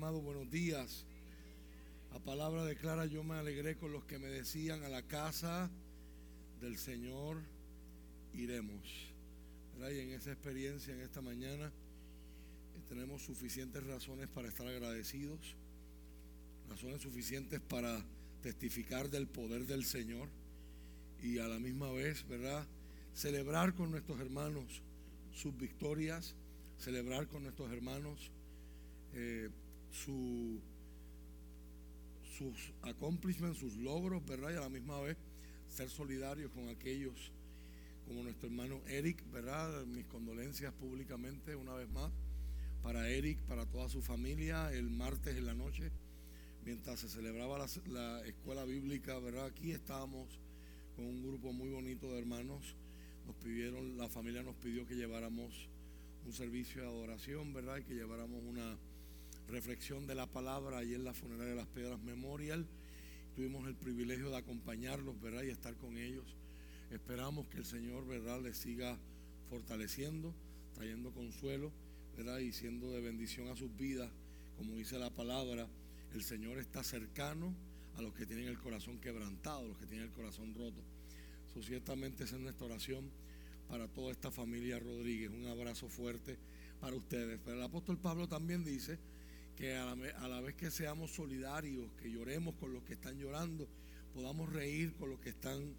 amado, buenos días. La palabra declara, yo me alegré con los que me decían, a la casa del Señor iremos. Y en esa experiencia, en esta mañana, tenemos suficientes razones para estar agradecidos, razones suficientes para testificar del poder del Señor y a la misma vez, ¿verdad? Celebrar con nuestros hermanos sus victorias, celebrar con nuestros hermanos eh, su, sus accomplishments, sus logros, ¿verdad? Y a la misma vez ser solidarios con aquellos como nuestro hermano Eric, ¿verdad? Mis condolencias públicamente una vez más para Eric, para toda su familia, el martes en la noche, mientras se celebraba la, la escuela bíblica, ¿verdad? Aquí estábamos con un grupo muy bonito de hermanos, nos pidieron, la familia nos pidió que lleváramos un servicio de adoración, ¿verdad? Y que lleváramos una reflexión de la palabra allí en la funeraria de las Piedras Memorial. Tuvimos el privilegio de acompañarlos, ¿verdad? Y estar con ellos. Esperamos que el Señor, ¿verdad?, les siga fortaleciendo, trayendo consuelo, ¿verdad? Y siendo de bendición a sus vidas. Como dice la palabra, el Señor está cercano a los que tienen el corazón quebrantado, los que tienen el corazón roto. Eso ciertamente es nuestra oración para toda esta familia Rodríguez. Un abrazo fuerte para ustedes. Pero el apóstol Pablo también dice que a la, vez que seamos solidarios, que lloremos con los que están llorando, podamos reír con los que están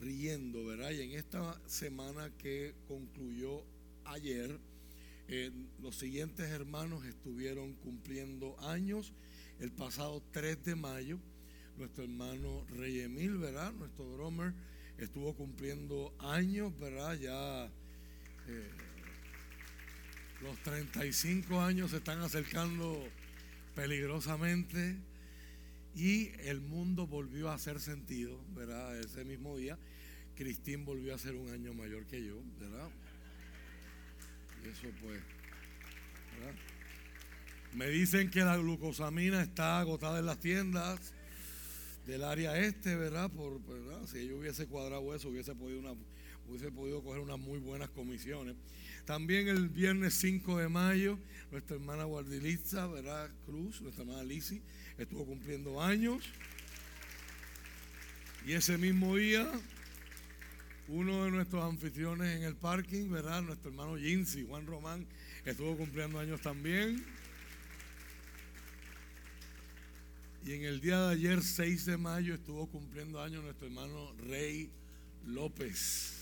riendo, ¿verdad? Y en esta semana que concluyó ayer, eh, los siguientes hermanos estuvieron cumpliendo años. El pasado 3 de mayo, nuestro hermano Rey Emil, ¿verdad? Nuestro drummer estuvo cumpliendo años, ¿verdad? Ya eh, los 35 años se están acercando peligrosamente y el mundo volvió a hacer sentido, ¿verdad? Ese mismo día, Cristín volvió a ser un año mayor que yo, ¿verdad? Y eso pues, ¿verdad? Me dicen que la glucosamina está agotada en las tiendas del área este, ¿verdad? Por, Si yo hubiese cuadrado eso, hubiese podido, una, hubiese podido coger unas muy buenas comisiones. También el viernes 5 de mayo, nuestra hermana Guardilitza, ¿verdad? Cruz, nuestra hermana Lisi, estuvo cumpliendo años. Y ese mismo día, uno de nuestros anfitriones en el parking, ¿verdad? Nuestro hermano Jinsi, Juan Román, estuvo cumpliendo años también. Y en el día de ayer, 6 de mayo, estuvo cumpliendo años nuestro hermano Rey López.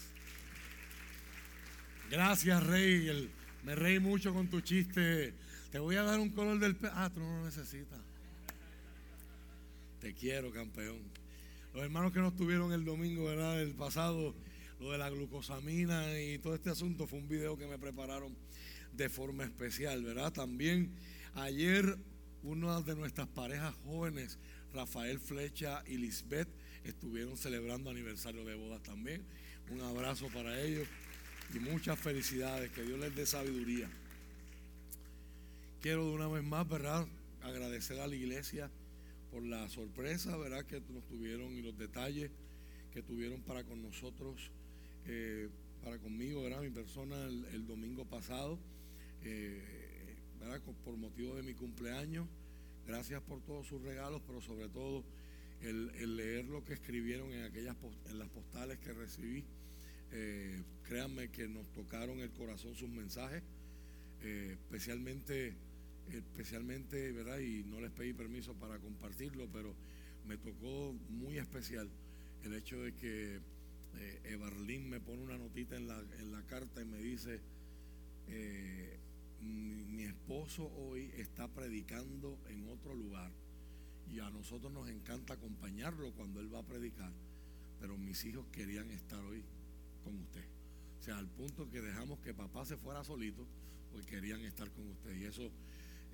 Gracias, Rey. me reí mucho con tu chiste. Te voy a dar un color del pelo. Ah, tú no lo necesitas. Te quiero, campeón. Los hermanos que no estuvieron el domingo, ¿verdad? El pasado, lo de la glucosamina y todo este asunto fue un video que me prepararon de forma especial, ¿verdad? También ayer una de nuestras parejas jóvenes, Rafael Flecha y Lisbeth, estuvieron celebrando aniversario de bodas también. Un abrazo para ellos y muchas felicidades. Que Dios les dé sabiduría. Quiero de una vez más, ¿verdad? Agradecer a la iglesia por la sorpresa, ¿verdad? Que nos tuvieron y los detalles que tuvieron para con nosotros, eh, para conmigo, ¿verdad? Mi persona el, domingo pasado, eh, ¿verdad? Por motivo de mi cumpleaños. Gracias por todos sus regalos, pero sobre todo el, leer lo que escribieron en aquellas en las postales que recibí eh, créanme que nos tocaron el corazón sus mensajes, eh, especialmente, especialmente, ¿verdad? Y no les pedí permiso para compartirlo, pero me tocó muy especial el hecho de que eh, Evarlín me pone una notita en la, en la carta y me dice, eh, mi esposo hoy está predicando en otro lugar y a nosotros nos encanta acompañarlo cuando él va a predicar, pero mis hijos querían estar hoy con usted. O sea, al punto que dejamos que papá se fuera solito, porque querían estar con usted. Y eso,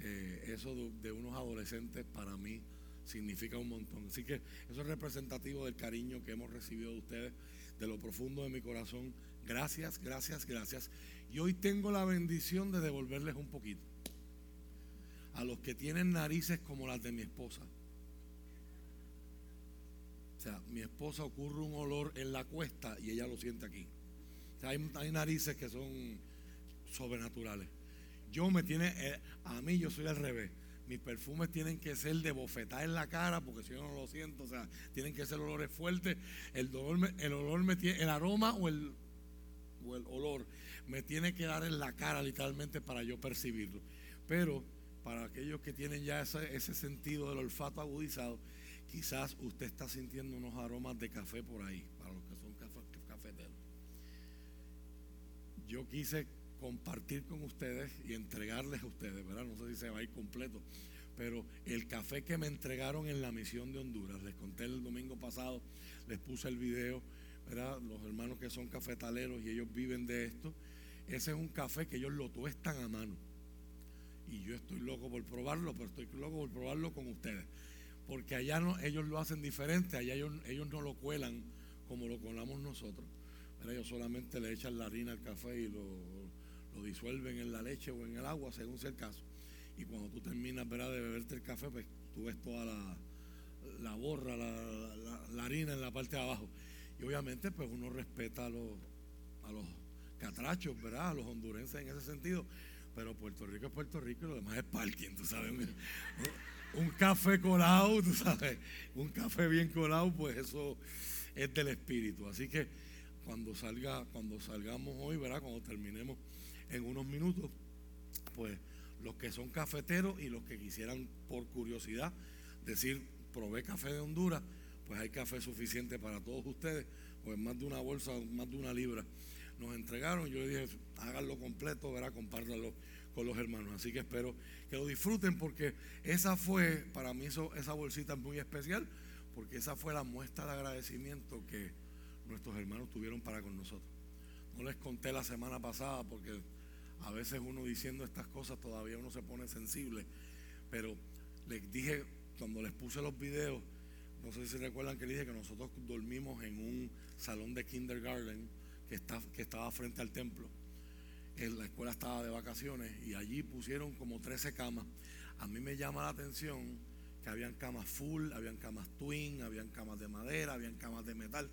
eh, eso de, unos adolescentes para mí significa un montón. Así que eso es representativo del cariño que hemos recibido de ustedes, de lo profundo de mi corazón. Gracias, gracias, gracias. Y hoy tengo la bendición de devolverles un poquito. A los que tienen narices como las de mi esposa. O sea, mi esposa ocurre un olor en la cuesta y ella lo siente aquí. O sea, hay, narices que son sobrenaturales. Yo me tiene, eh, a mí yo soy al revés. mis perfumes tienen que ser de bofetada en la cara, porque si yo no lo siento, o sea, tienen que ser olores fuertes. El, dolor el olor me tiene, el aroma o el, o el olor me tiene que dar en la cara literalmente para yo percibirlo. Pero para aquellos que tienen ya ese, ese sentido del olfato agudizado, quizás usted está sintiendo unos aromas de café por ahí, para los que son cafeteros. Yo quise compartir con ustedes y entregarles a ustedes, ¿verdad? No sé si se va a ir completo, pero el café que me entregaron en la misión de Honduras, les conté el domingo pasado, les puse el video, ¿verdad? Los hermanos que son cafetaleros y ellos viven de esto, ese es un café que ellos lo tuestan a mano. Y yo estoy loco por probarlo, pero estoy loco por probarlo con ustedes. Porque allá ellos lo hacen diferente, allá ellos, no lo cuelan como lo colamos nosotros. Pero ellos solamente le echan la harina al café y lo, lo disuelven en la leche o en el agua, según sea el caso. Y cuando tú terminas ¿verdad? de beberte el café, pues tú ves toda la, la borra, la, harina en la parte de abajo. Y obviamente, pues uno respeta a los, a los catrachos, ¿verdad? A los hondurenses en ese sentido. Pero Puerto Rico es Puerto Rico y lo demás es parking, tú sabes. Un, café colado, tú sabes. Un café bien colado, pues eso es del espíritu. Así que cuando salga, cuando salgamos hoy, ¿verdad? Cuando terminemos en unos minutos, pues los que son cafeteros y los que quisieran por curiosidad decir, probé café de Honduras, pues hay café suficiente para todos ustedes, pues más de una bolsa, más de una libra. Nos entregaron, yo le dije, háganlo completo, verá, compártanlo los hermanos. Así que espero que lo disfruten porque esa fue, para mí esa bolsita muy especial, porque esa fue la muestra de agradecimiento que nuestros hermanos tuvieron para con nosotros. No les conté la semana pasada porque a veces uno diciendo estas cosas todavía uno se pone sensible, pero les dije cuando les puse los videos, no sé si recuerdan que les dije que nosotros dormimos en un salón de kindergarten que, está, que estaba frente al templo. En la escuela estaba de vacaciones y allí pusieron como 13 camas. A mí me llama la atención que habían camas full, habían camas twin, habían camas de madera, habían camas de metal.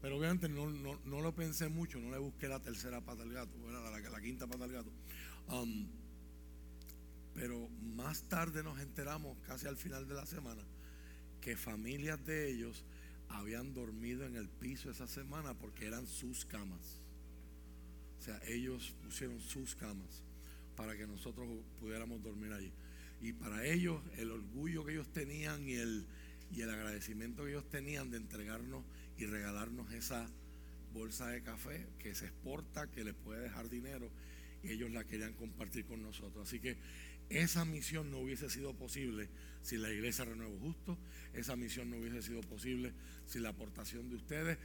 Pero obviamente no, no, lo pensé mucho, no le busqué la tercera pata al gato, la, la, quinta pata al gato. Um, pero más tarde nos enteramos, casi al final de la semana, que familias de ellos habían dormido en el piso esa semana porque eran sus camas. Sea, ellos pusieron sus camas para que nosotros pudiéramos dormir allí. Y para ellos el orgullo que ellos tenían y el, y el agradecimiento que ellos tenían de entregarnos y regalarnos esa bolsa de café que se exporta, que les puede dejar dinero, y ellos la querían compartir con nosotros. Así que esa misión no hubiese sido posible si la iglesia Renuevo Justo, esa misión no hubiese sido posible si la aportación de ustedes,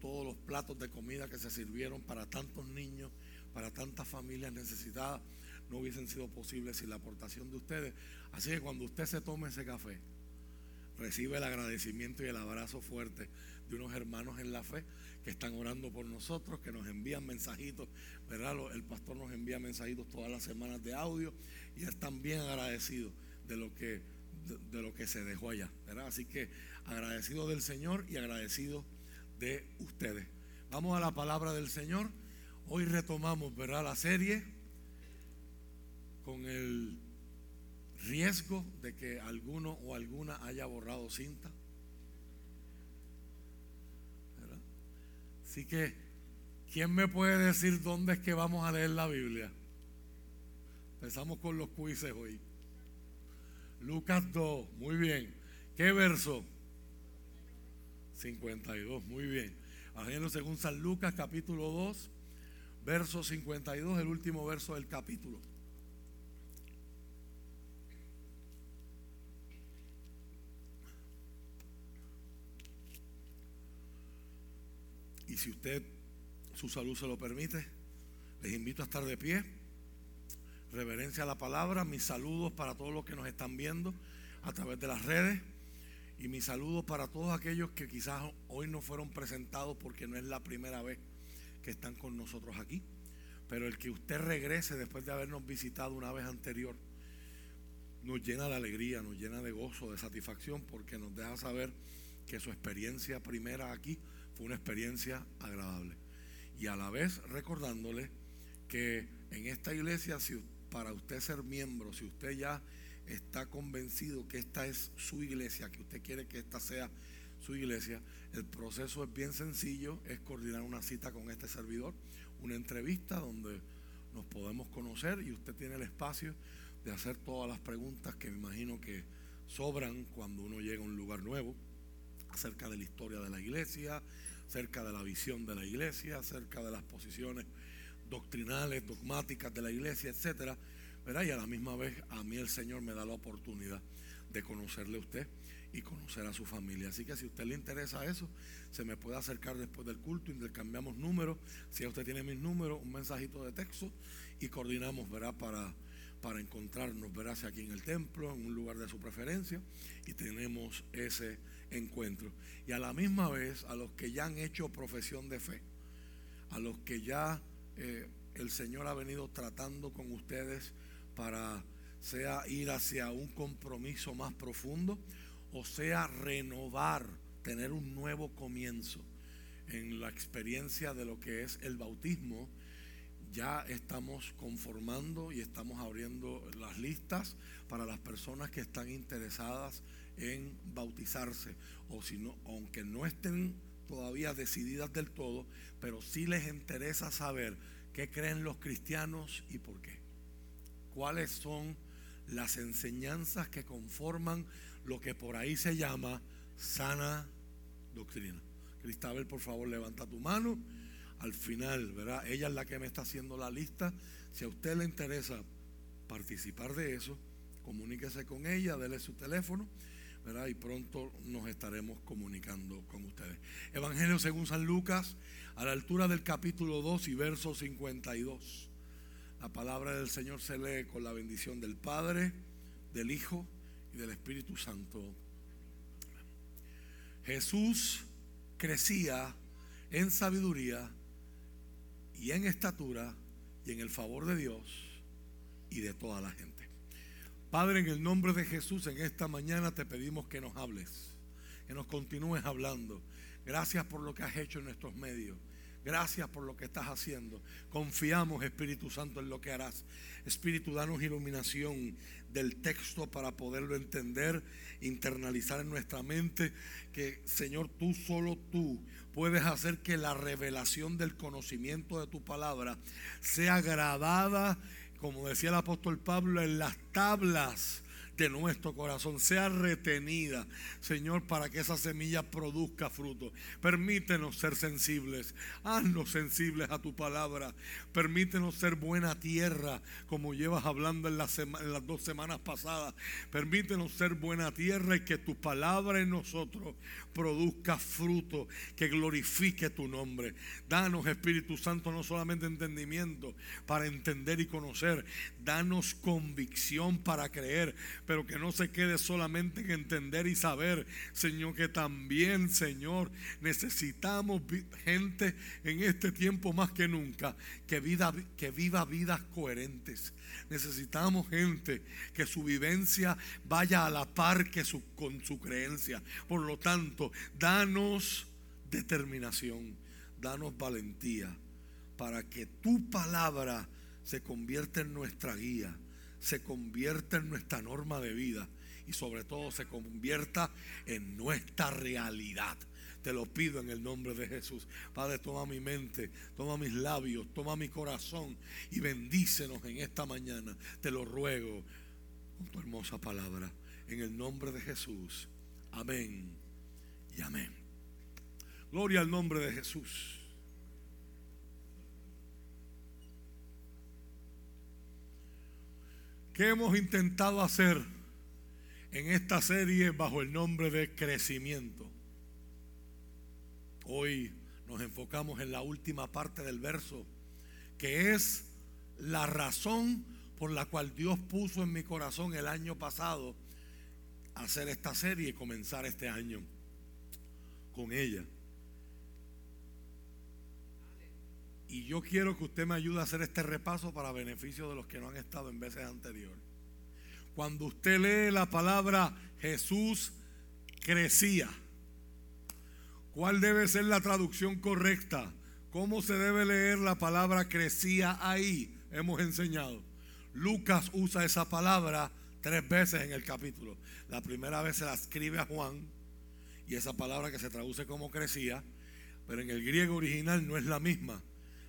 todos los platos de comida que se sirvieron para tantos niños, para tantas familias necesitadas, no hubiesen sido posibles sin la aportación de ustedes. Así que cuando usted se tome ese café, recibe el agradecimiento y el abrazo fuerte de unos hermanos en la fe que están orando por nosotros, que nos envían mensajitos, ¿verdad? El pastor nos envía mensajitos todas las semanas de audio y están bien agradecidos de lo que, de, lo que se dejó allá, ¿verdad? Así que agradecido del Señor y agradecido de ustedes. Vamos a la palabra del Señor. Hoy retomamos, ¿verdad? La serie con el riesgo de que alguno o alguna haya borrado cinta. Así que, ¿quién me puede decir dónde es que vamos a leer la Biblia? Empezamos con los quizzes hoy. Lucas 2, muy bien. ¿Qué verso? 52, muy bien. Evangelio según San Lucas, capítulo 2, verso 52, el último verso del capítulo. Y si usted, su salud se lo permite, les invito a estar de pie. Reverencia a la palabra. Mis saludos para todos los que nos están viendo a través de las redes. Y mis saludos para todos aquellos que quizás hoy no fueron presentados porque no es la primera vez que están con nosotros aquí. Pero el que usted regrese después de habernos visitado una vez anterior nos llena de alegría, nos llena de gozo, de satisfacción, porque nos deja saber que su experiencia primera aquí fue una experiencia agradable. Y a la vez recordándole que en esta iglesia, si, para usted ser miembro, si usted ya está convencido que esta es su iglesia, que usted quiere que esta sea su iglesia, el proceso es bien sencillo, es coordinar una cita con este servidor, una entrevista donde nos podemos conocer y usted tiene el espacio de hacer todas las preguntas que me imagino que sobran cuando uno llega a un lugar nuevo, acerca de la historia de la iglesia, acerca de la visión de la iglesia, acerca de las posiciones doctrinales, dogmáticas de la iglesia, etcétera. Y a la misma vez a mí el Señor me da la oportunidad de conocerle a usted y conocer a su familia. Así que si a usted le interesa eso, se me puede acercar después del culto, intercambiamos números. Si usted tiene mis números, un mensajito de texto y coordinamos, ¿verdad? Para, para encontrarnos, verás aquí en el templo, en un lugar de su preferencia, y tenemos ese encuentro. Y a la misma vez, a los que ya han hecho profesión de fe, a los que ya eh, el Señor ha venido tratando con ustedes para sea ir hacia un compromiso más profundo, o sea renovar, tener un nuevo comienzo en la experiencia de lo que es el bautismo, ya estamos conformando y estamos abriendo las listas para las personas que están interesadas en bautizarse o aunque no estén todavía decididas del todo, pero sí les interesa saber qué creen los cristianos y por qué. Cuáles son las enseñanzas que conforman lo que por ahí se llama sana doctrina. Cristabel, por favor, levanta tu mano. Al final, ¿verdad? Ella es la que me está haciendo la lista. Si a usted le interesa participar de eso, comuníquese con ella, déle su teléfono, Y pronto nos estaremos comunicando con ustedes. Evangelio según San Lucas, a la altura del capítulo 2 y verso 52. La palabra del Señor se lee con la bendición del Padre, del Hijo del Espíritu Santo. Jesús crecía en sabiduría y en estatura y en el favor de Dios y de toda la gente. Padre, en el nombre de Jesús, en esta mañana te pedimos que nos hables, que nos continúes hablando. Gracias por lo que has hecho en nuestros medios. Gracias por lo que estás haciendo. Confiamos, Espíritu Santo, en lo que harás. Espíritu, danos iluminación del texto para poderlo entender, internalizar en nuestra mente. Que, Señor, tú, solo tú, puedes hacer que la revelación del conocimiento de tu palabra sea grabada, como decía el apóstol Pablo, en las tablas de nuestro corazón sea retenida, Señor, para que esa semilla produzca fruto. Permítenos ser sensibles, haznos sensibles a tu palabra. Permítenos ser buena tierra, como llevas hablando en las, dos semanas pasadas. Permítenos ser buena tierra y que tu palabra en nosotros produzca fruto, que glorifique tu nombre. Danos, Espíritu Santo, no solamente entendimiento para entender y conocer, danos convicción para creer pero que no se quede solamente en entender y saber, Señor, que también, Señor, necesitamos gente en este tiempo más que nunca que, vida, que viva vidas coherentes. Necesitamos gente que su vivencia vaya a la par que su, con su creencia. Por lo tanto, danos determinación, danos valentía para que tu palabra se convierta en nuestra guía se convierta en nuestra norma de vida y sobre todo se convierta en nuestra realidad. Te lo pido en el nombre de Jesús. Padre, toma mi mente, toma mis labios, toma mi corazón y bendícenos en esta mañana. Te lo ruego con tu hermosa palabra. En el nombre de Jesús. Amén y amén. Gloria al nombre de Jesús. ¿Qué hemos intentado hacer en esta serie bajo el nombre de crecimiento? Hoy nos enfocamos en la última parte del verso, que es la razón por la cual Dios puso en mi corazón el año pasado hacer esta serie y comenzar este año con ella. Y yo quiero que usted me ayude a hacer este repaso para beneficio de los que no han estado en veces anteriores. Cuando usted lee la palabra Jesús crecía, ¿cuál debe ser la traducción correcta? ¿Cómo se debe leer la palabra crecía ahí? Hemos enseñado. Lucas usa esa palabra tres veces en el capítulo. La primera vez se la escribe a Juan y esa palabra que se traduce como crecía, pero en el griego original no es la misma.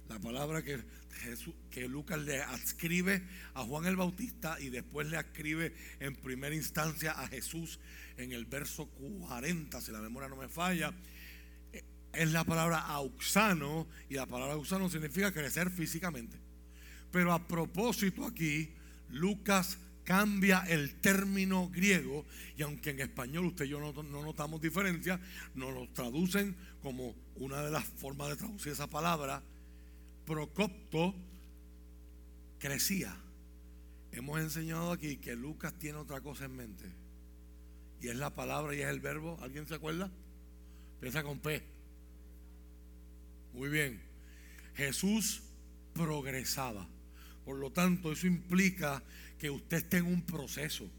La palabra que, Lucas le adscribe a Juan el Bautista y después le escribe en primera instancia a Jesús en el verso 40, si la memoria no me falla, eh, es la palabra auxano y la palabra auxano significa crecer físicamente. Pero a propósito aquí, Lucas cambia el término griego y aunque en español usted y yo no, notamos diferencia, nos lo traducen como una de las formas de traducir esa palabra, procopto, crecía. Hemos enseñado aquí que Lucas tiene otra cosa en mente y es la palabra y es el verbo. ¿Alguien se acuerda? Empieza con P. Muy bien. Jesús progresaba. Por lo tanto, eso implica que usted esté en un proceso.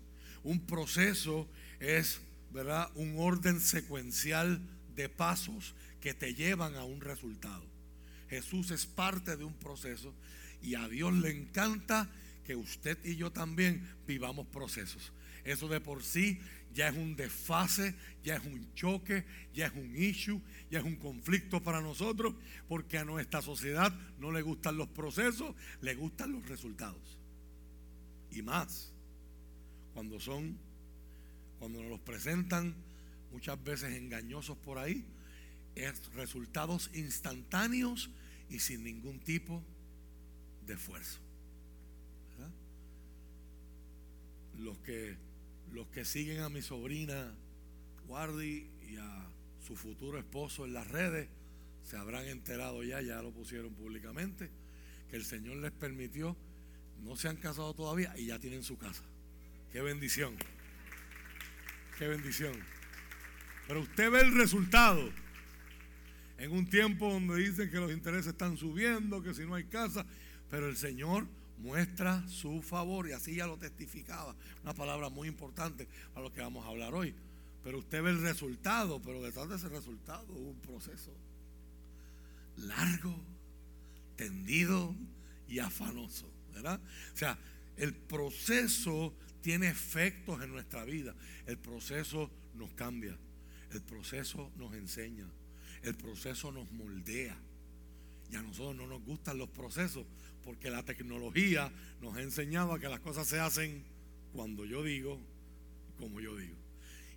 Un proceso es, ¿verdad? Un orden secuencial de pasos que te llevan a un resultado. Jesús es parte de un proceso y a Dios le encanta que usted y yo también vivamos procesos. Eso de por sí ya es un desfase, ya es un choque, ya es un issue, ya es un conflicto para nosotros, porque a nuestra sociedad no le gustan los procesos, le gustan los resultados y más cuando son, cuando nos los presentan muchas veces engañosos por ahí, resultados instantáneos y sin ningún tipo de esfuerzo. Los que, los que siguen a mi sobrina Guardi y a su futuro esposo en las redes se habrán enterado ya, ya lo pusieron públicamente, que el Señor les permitió no se han casado todavía y ya tienen su casa. Qué bendición. Qué bendición. Pero usted ve el resultado. En un tiempo donde dicen que los intereses están subiendo, que si no hay casa, pero el Señor muestra su favor y así ya lo testificaba. Una palabra muy importante para lo que vamos a hablar hoy. Pero usted ve el resultado, pero detrás de ese resultado hubo un proceso largo, tendido y afanoso. O sea, el proceso tiene efectos en nuestra vida. El proceso nos cambia. El proceso nos enseña. El proceso nos moldea. Y a nosotros no nos gustan los procesos porque la tecnología nos ha enseñado que las cosas se hacen cuando yo digo, como yo digo.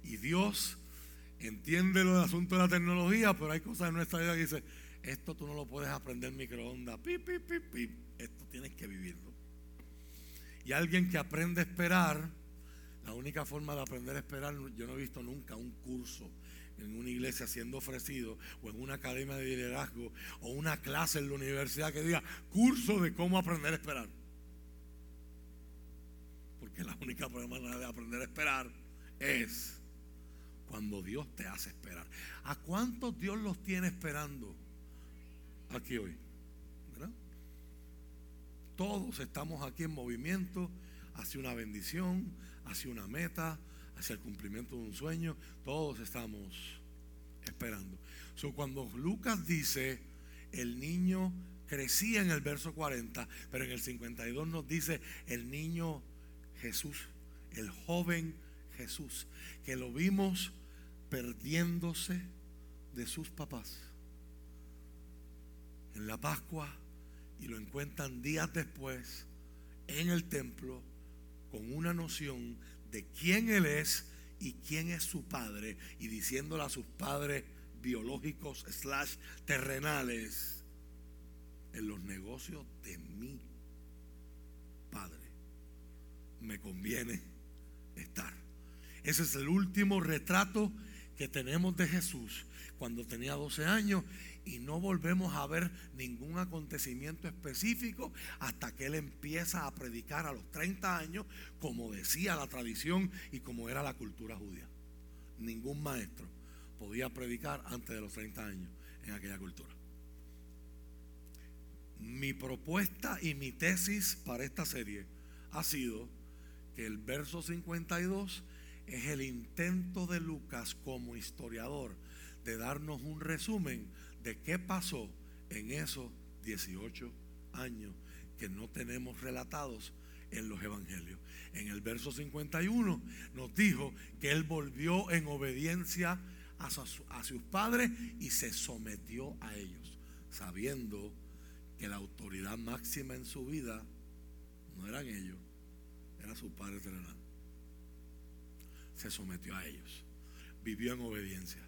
Y Dios entiende lo del asunto de la tecnología, pero hay cosas en nuestra vida que dice, esto tú no lo puedes aprender en microondas, esto tienes que vivirlo. Y alguien que aprende a esperar, la única forma de aprender a esperar, yo no he visto nunca un curso en una iglesia siendo ofrecido o en una academia de liderazgo o una clase en la universidad que diga curso de cómo aprender a esperar. Porque la única manera de aprender a esperar es cuando Dios te hace esperar. ¿A cuántos Dios los tiene esperando aquí hoy? Todos estamos aquí en movimiento hacia una bendición, hacia una meta, hacia el cumplimiento de un sueño. Todos estamos esperando. So, cuando Lucas dice, el niño crecía en el verso 40, pero en el 52 nos dice, el niño Jesús, el joven Jesús, que lo vimos perdiéndose de sus papás. En la Pascua y lo encuentran días después en el templo con una noción de quién Él es y quién es su padre y diciéndole a sus padres biológicos slash terrenales en los negocios de mi padre me conviene estar. Ese es el último retrato que tenemos de Jesús cuando tenía 12 años y no volvemos a ver ningún acontecimiento específico hasta que él empieza a predicar a los 30 años, como decía la tradición y como era la cultura judía. Ningún maestro podía predicar antes de los 30 años en aquella cultura. Mi propuesta y mi tesis para esta serie ha sido que el verso 52 es el intento de Lucas como historiador de darnos un resumen de qué pasó en esos 18 años que no tenemos relatados en los evangelios. En el verso 51 nos dijo que él volvió en obediencia a, a sus padres y se sometió a ellos, sabiendo que la autoridad máxima en su vida no eran ellos, era su Padre terrenal. Se sometió a ellos, vivió en obediencia,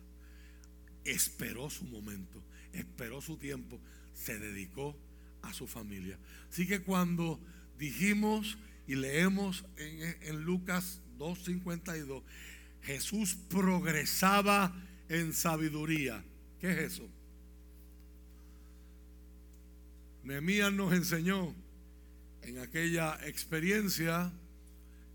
esperó su momento, esperó su tiempo, se dedicó a su familia. Así que cuando dijimos y leemos en, Lucas 2.52, Jesús progresaba en sabiduría. ¿Qué es eso? Nehemías nos enseñó en aquella experiencia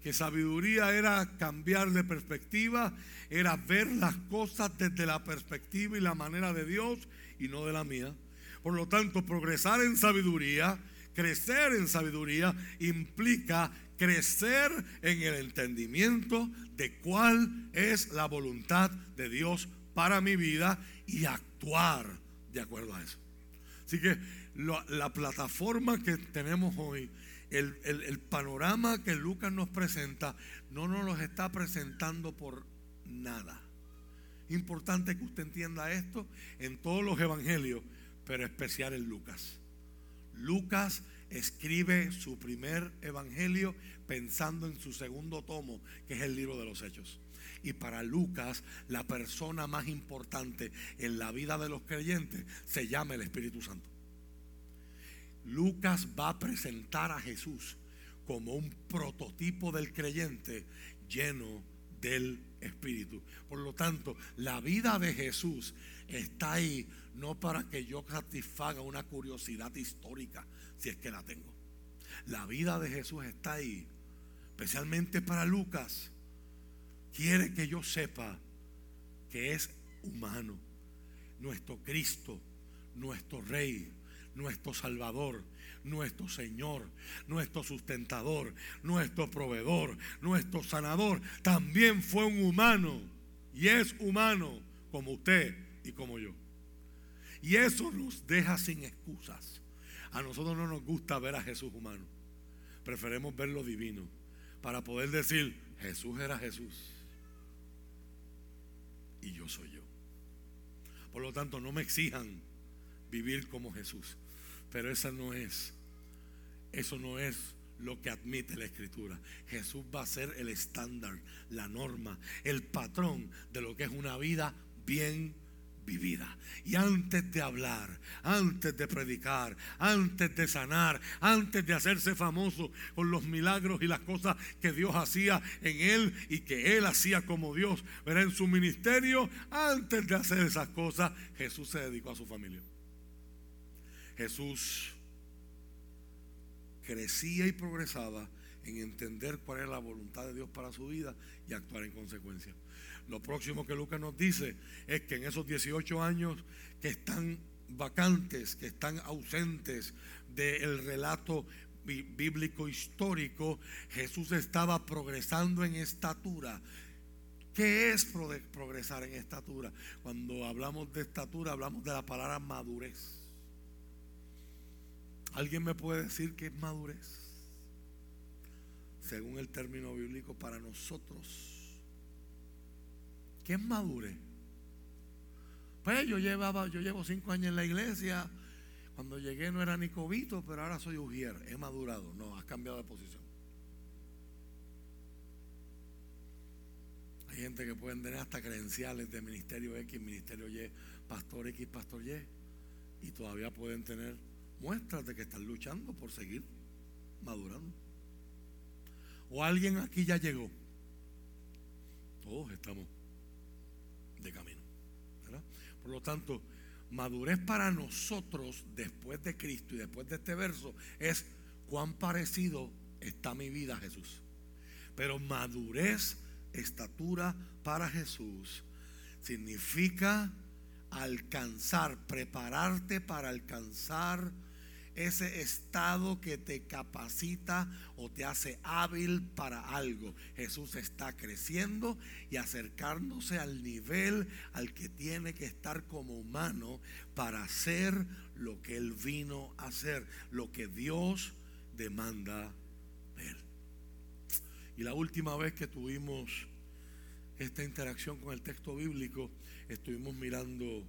que sabiduría era cambiar de perspectiva, era ver las cosas desde la perspectiva y la manera de Dios y no de la mía. Por lo tanto, progresar en sabiduría, crecer en sabiduría, implica crecer en el entendimiento de cuál es la voluntad de Dios para mi vida y actuar de acuerdo a eso. Así que la, plataforma que tenemos hoy, el, el panorama que Lucas nos presenta, no nos lo está presentando por nada. Importante que usted entienda esto en todos los evangelios, pero especial en Lucas. Lucas escribe su primer evangelio pensando en su segundo tomo, que es el libro de los Hechos. Y para Lucas, la persona más importante en la vida de los creyentes se llama el Espíritu Santo. Lucas va a presentar a Jesús como un prototipo del creyente lleno del Espíritu. Por lo tanto, la vida de Jesús está ahí no para que yo satisfaga una curiosidad histórica, si es que la tengo. La vida de Jesús está ahí, especialmente para Lucas. Quiere que yo sepa que es humano, nuestro Cristo, nuestro Rey, nuestro Salvador, nuestro Señor, nuestro sustentador, nuestro proveedor, nuestro sanador, también fue un humano y es humano como usted y como yo. Y eso nos deja sin excusas. A nosotros no nos gusta ver a Jesús humano. Preferemos verlo divino para poder decir, Jesús era Jesús y yo soy yo. Por lo tanto, no me exijan vivir como Jesús. Pero esa no es, eso no es lo que admite la escritura. Jesús va a ser el estándar, la norma, el patrón de lo que es una vida bien vivida. Y antes de hablar, antes de predicar, antes de sanar, antes de hacerse famoso con los milagros y las cosas que Dios hacía en él y que él hacía como Dios, pero en su ministerio, antes de hacer esas cosas, Jesús se dedicó a su familia. Jesús crecía y progresaba en entender cuál era la voluntad de Dios para su vida y actuar en consecuencia. Lo próximo que Lucas nos dice es que en esos 18 años que están vacantes, que están ausentes del relato bíblico histórico, Jesús estaba progresando en estatura. ¿Qué es progresar en estatura? Cuando hablamos de estatura, hablamos de la palabra madurez. ¿Alguien me puede decir qué es madurez? Según el término bíblico para nosotros. ¿Qué es madurez? Pues yo llevaba, yo llevo cinco años en la iglesia. Cuando llegué no era ni cobito, pero ahora soy ujier. He madurado. No, has cambiado de posición. Hay gente que pueden tener hasta credenciales de ministerio X, ministerio Y, pastor X, pastor Y. Y todavía pueden tener muestras de que están luchando por seguir madurando. O alguien aquí ya llegó. Todos estamos de camino. Por lo tanto, madurez para nosotros después de Cristo y después de este verso es cuán parecido está mi vida a Jesús. Pero madurez, estatura para Jesús significa alcanzar, prepararte para alcanzar ese estado que te capacita o te hace hábil para algo. Jesús está creciendo y acercándose al nivel al que tiene que estar como humano para hacer lo que Él vino a hacer, lo que Dios demanda de Él. Y la última vez que tuvimos esta interacción con el texto bíblico, estuvimos mirando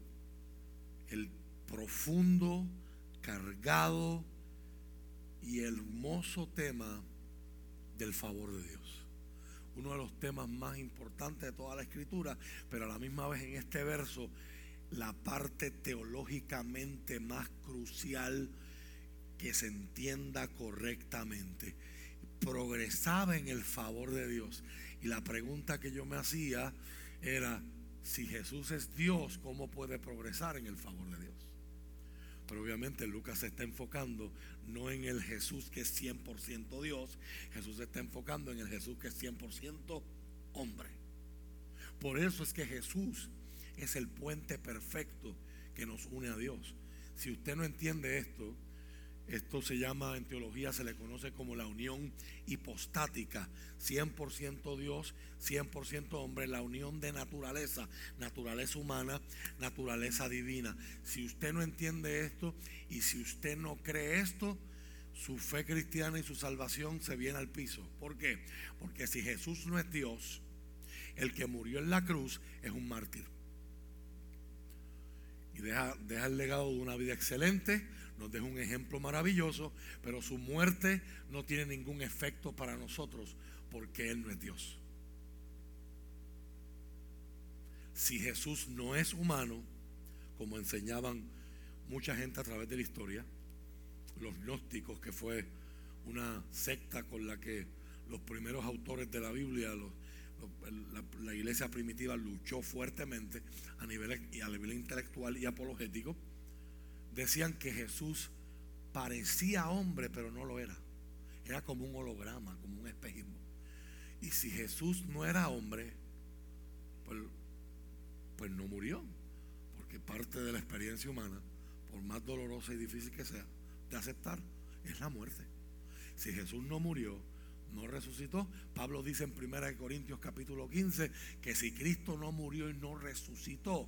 el profundo, cargado y hermoso tema del favor de Dios. Uno de los temas más importantes de toda la escritura, pero a la misma vez en este verso, la parte teológicamente más crucial que se entienda correctamente. Progresaba en el favor de Dios. Y la pregunta que yo me hacía era, si Jesús es Dios, ¿cómo puede progresar en el favor de Dios? Pero obviamente Lucas se está enfocando no en el Jesús que es 100% Dios, Jesús se está enfocando en el Jesús que es 100% hombre. Por eso es que Jesús es el puente perfecto que nos une a Dios. Si usted no entiende esto, esto se llama, en teología se le conoce como la unión hipostática. 100% Dios, 100% hombre, la unión de naturaleza, naturaleza humana, naturaleza divina. Si usted no entiende esto y si usted no cree esto, su fe cristiana y su salvación se viene al piso. ¿Por qué? Porque si Jesús no es Dios, el que murió en la cruz es un mártir. Y deja, deja el legado de una vida excelente nos deja un ejemplo maravilloso, pero su muerte no tiene ningún efecto para nosotros porque Él no es Dios. Si Jesús no es humano, como enseñaban mucha gente a través de la historia, los gnósticos, que fue una secta con la que los primeros autores de la Biblia, la, iglesia primitiva luchó fuertemente a nivel, a nivel intelectual y apologético, decían que Jesús parecía hombre, pero no lo era. Era como un holograma, como un espejismo. Y si Jesús no era hombre, pues, pues no murió. Porque parte de la experiencia humana, por más dolorosa y difícil que sea, de aceptar, es la muerte. Si Jesús no murió, no resucitó. Pablo dice en 1 Corintios capítulo 15 que si Cristo no murió y no resucitó,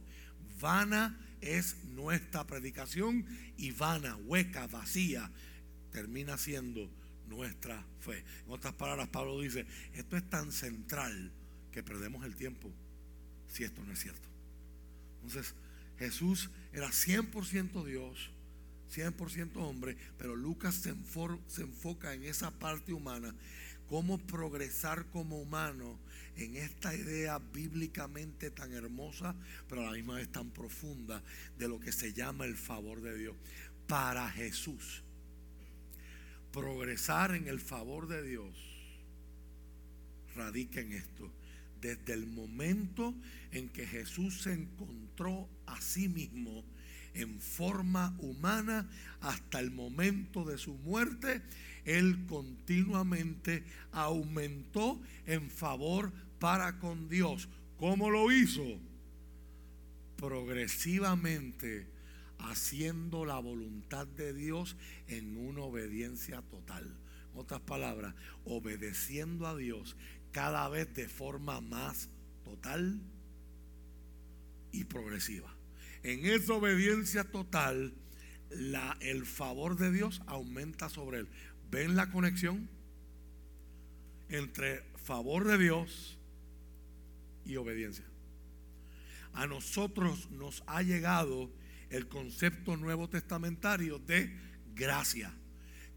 vana es nuestra predicación y vana, hueca, vacía, termina siendo nuestra fe. En otras palabras, Pablo dice, esto es tan central que perdemos el tiempo si esto no es cierto. Entonces, Jesús era 100% Dios, 100% hombre, pero Lucas se, se enfoca en esa parte humana, cómo progresar como humano en esta idea bíblicamente tan hermosa, pero a la misma vez tan profunda de lo que se llama el favor de Dios. Para Jesús, progresar en el favor de Dios radica en esto. Desde el momento en que Jesús se encontró a sí mismo en forma humana hasta el momento de su muerte, él continuamente aumentó en favor para con Dios. ¿Cómo lo hizo? Progresivamente haciendo la voluntad de Dios en una obediencia total. En otras palabras, obedeciendo a Dios cada vez de forma más total y progresiva. En esa obediencia total, el favor de Dios aumenta sobre él. ¿Ven la conexión entre favor de Dios y obediencia? A nosotros nos ha llegado el concepto nuevo testamentario de gracia,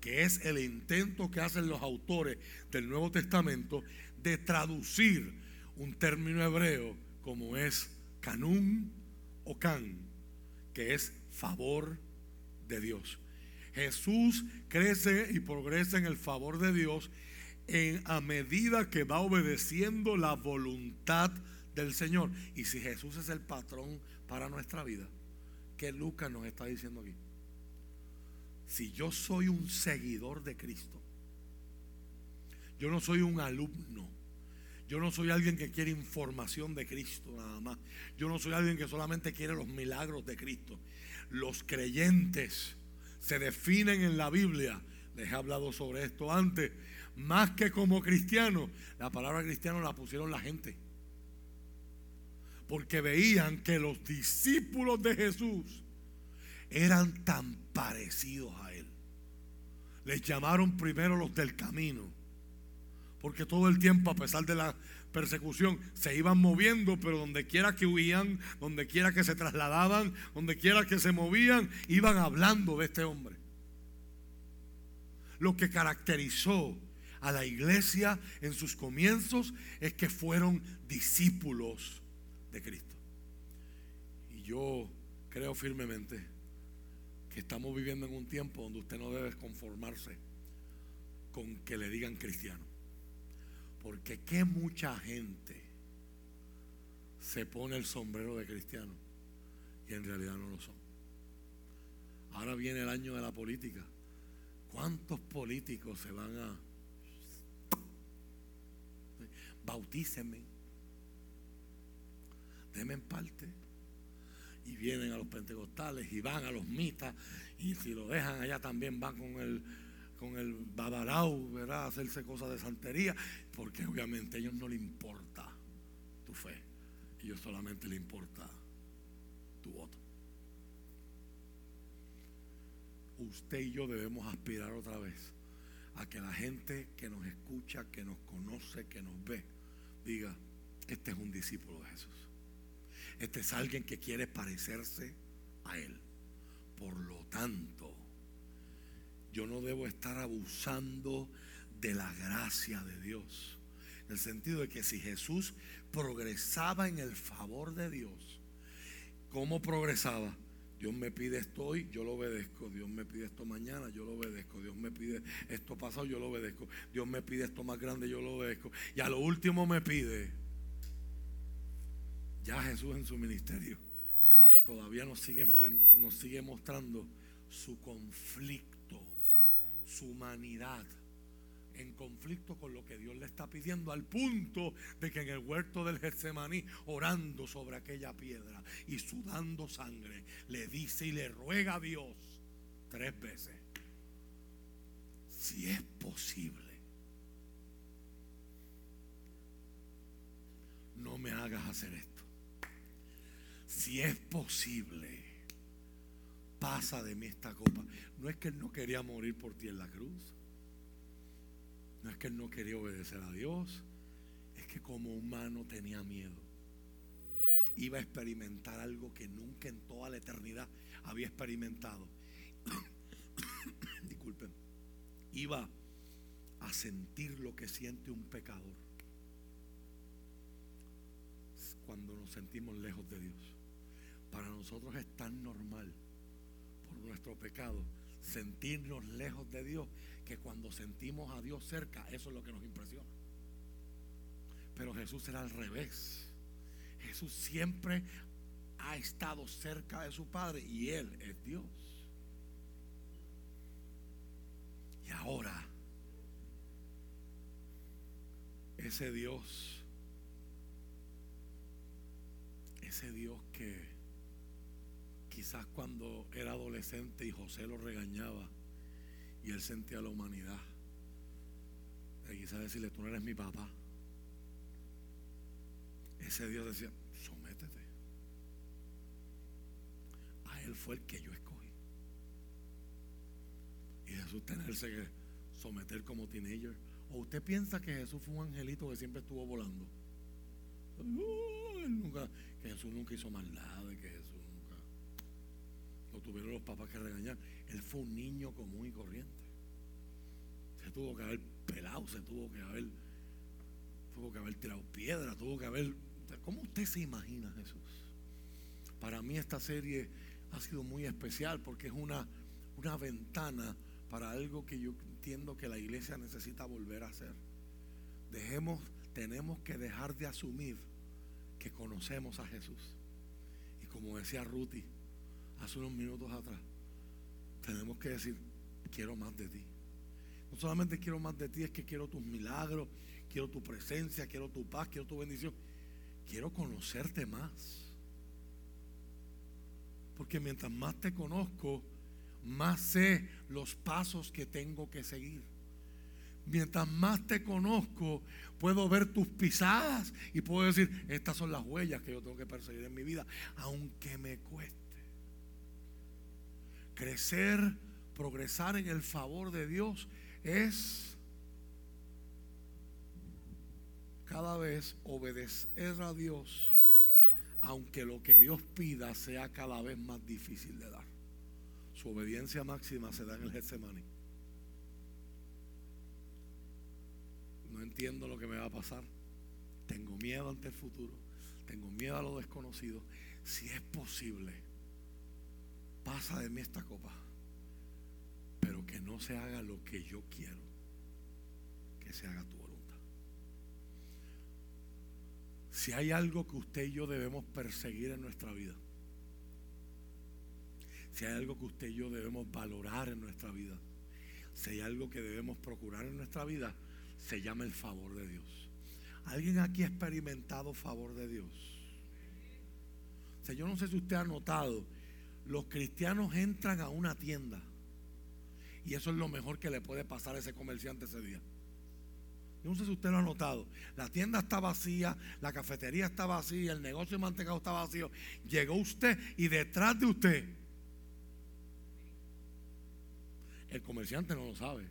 que es el intento que hacen los autores del Nuevo Testamento de traducir un término hebreo como es canún o can, que es favor de Dios. Jesús crece y progresa en el favor de Dios en, a medida que va obedeciendo la voluntad del Señor. Y si Jesús es el patrón para nuestra vida, ¿qué Lucas nos está diciendo aquí? Si yo soy un seguidor de Cristo, yo no soy un alumno. Yo no soy alguien que quiere información de Cristo nada más. Yo no soy alguien que solamente quiere los milagros de Cristo. Los creyentes se definen en la Biblia, les he hablado sobre esto antes, más que como cristiano la palabra cristiano la pusieron la gente. Porque veían que los discípulos de Jesús eran tan parecidos a Él. Les llamaron primero los del camino. porque todo el tiempo, a pesar de la persecución, se iban moviendo, pero donde quiera que huían, donde quiera que se trasladaban, donde quiera que se movían, iban hablando de este hombre. Lo que caracterizó a la iglesia en sus comienzos es que fueron discípulos de Cristo. Y yo creo firmemente que estamos viviendo en un tiempo donde usted no debe conformarse con que le digan cristiano. Porque qué mucha gente se pone el sombrero de cristiano y en realidad no lo son. Ahora viene el año de la política. ¿Cuántos políticos se van a bautícenme, denme en parte. Y vienen a los pentecostales y van a los mitas. Y si lo dejan allá también van con el, con el babarau, ¿verdad? Hacerse cosas de santería. Porque obviamente a ellos no les importa tu fe. A ellos solamente les importa tu voto. Usted y yo debemos aspirar otra vez a que la gente que nos escucha, que nos conoce, que nos ve, diga, este es un discípulo de Jesús. Este es alguien que quiere parecerse a Él. Por lo tanto, yo no debo estar abusando de la gracia de Dios. En el sentido de que si Jesús progresaba en el favor de Dios, ¿cómo progresaba? Dios me pide esto hoy, yo lo obedezco. Dios me pide esto mañana, yo lo obedezco. Dios me pide esto pasado, yo lo obedezco. Dios me pide esto más grande, yo lo obedezco. Y a lo último me pide, ya Jesús en su ministerio, todavía nos sigue, nos sigue mostrando su conflicto, su humanidad en conflicto con lo que Dios le está pidiendo, al punto de que en el huerto del Getsemaní, orando sobre aquella piedra y sudando sangre, le dice y le ruega a Dios tres veces, si es posible, no me hagas hacer esto. Si es posible, pasa de mí esta copa. No es que él no quería morir por ti en la cruz. No es que él no quería obedecer a Dios, es que como humano tenía miedo. Iba a experimentar algo que nunca en toda la eternidad había experimentado. Disculpen. Iba a sentir lo que siente un pecador cuando nos sentimos lejos de Dios. Para nosotros es tan normal por nuestro pecado sentirnos lejos de Dios que cuando sentimos a Dios cerca, eso es lo que nos impresiona. Pero Jesús era al revés. Jesús siempre ha estado cerca de su Padre y Él es Dios. Y ahora, ese Dios, ese Dios que quizás cuando era adolescente y José lo regañaba, y él sentía la humanidad. Y quizás decirle, tú no eres mi papá. Ese Dios decía, sométete. A él fue el que yo escogí. Y Jesús tenerse que someter como teenager. ¿O usted piensa que Jesús fue un angelito que siempre estuvo volando? nunca, que Jesús nunca hizo maldad, que Jesús tuvieron los papás que regañar. Él fue un niño común y corriente. Se tuvo que haber pelado, se tuvo que haber, tuvo que haber tirado piedra, tuvo que haber. ¿Cómo usted se imagina Jesús? Para mí esta serie ha sido muy especial porque es una, una ventana para algo que yo entiendo que la iglesia necesita volver a hacer. Dejemos, tenemos que dejar de asumir que conocemos a Jesús. Y como decía Ruti hace unos minutos atrás, tenemos que decir, quiero más de ti. No solamente quiero más de ti, es que quiero tus milagros, quiero tu presencia, quiero tu paz, quiero tu bendición. Quiero conocerte más. Porque mientras más te conozco, más sé los pasos que tengo que seguir. Mientras más te conozco, puedo ver tus pisadas y puedo decir, estas son las huellas que yo tengo que perseguir en mi vida, aunque me cueste. Crecer progresar en el favor de Dios es cada vez obedecer a Dios, aunque lo que Dios pida sea cada vez más difícil de dar. Su obediencia máxima se da en el Getsemaní. No entiendo lo que me va a pasar. Tengo miedo ante el futuro. Tengo miedo a lo desconocido. Si es posible, pasa de mí esta copa. Pero que no se haga lo que yo quiero. Que se haga tu voluntad. Si hay algo que usted y yo debemos perseguir en nuestra vida. Si hay algo que usted y yo debemos valorar en nuestra vida. Si hay algo que debemos procurar en nuestra vida, se llama el favor de Dios. ¿Alguien aquí ha experimentado favor de Dios? O sea, yo no sé si usted ha notado, los cristianos entran a una tienda y eso es lo mejor que le puede pasar a ese comerciante ese día. Yo no sé si usted lo ha notado. La tienda está vacía, la cafetería está vacía, el negocio de mantecado está vacío. Llegó usted y detrás de usted, el comerciante no lo sabe.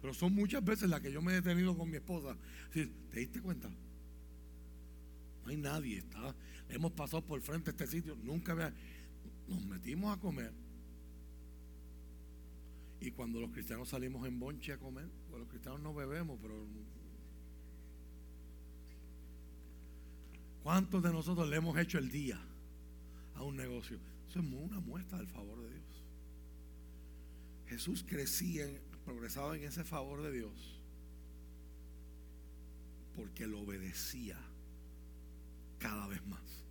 Pero son muchas veces las que yo me he detenido con mi esposa. ¿Te diste cuenta? No hay nadie. Está, hemos pasado por frente a este sitio. Nunca vea. Nos metimos a comer. Y cuando los cristianos salimos en bonche a comer, pues los cristianos no bebemos, pero. ¿Cuántos de nosotros le hemos hecho el día a un negocio? Eso es una muestra del favor de Dios. Jesús crecía progresaba en ese favor de Dios porque lo obedecía cada vez más.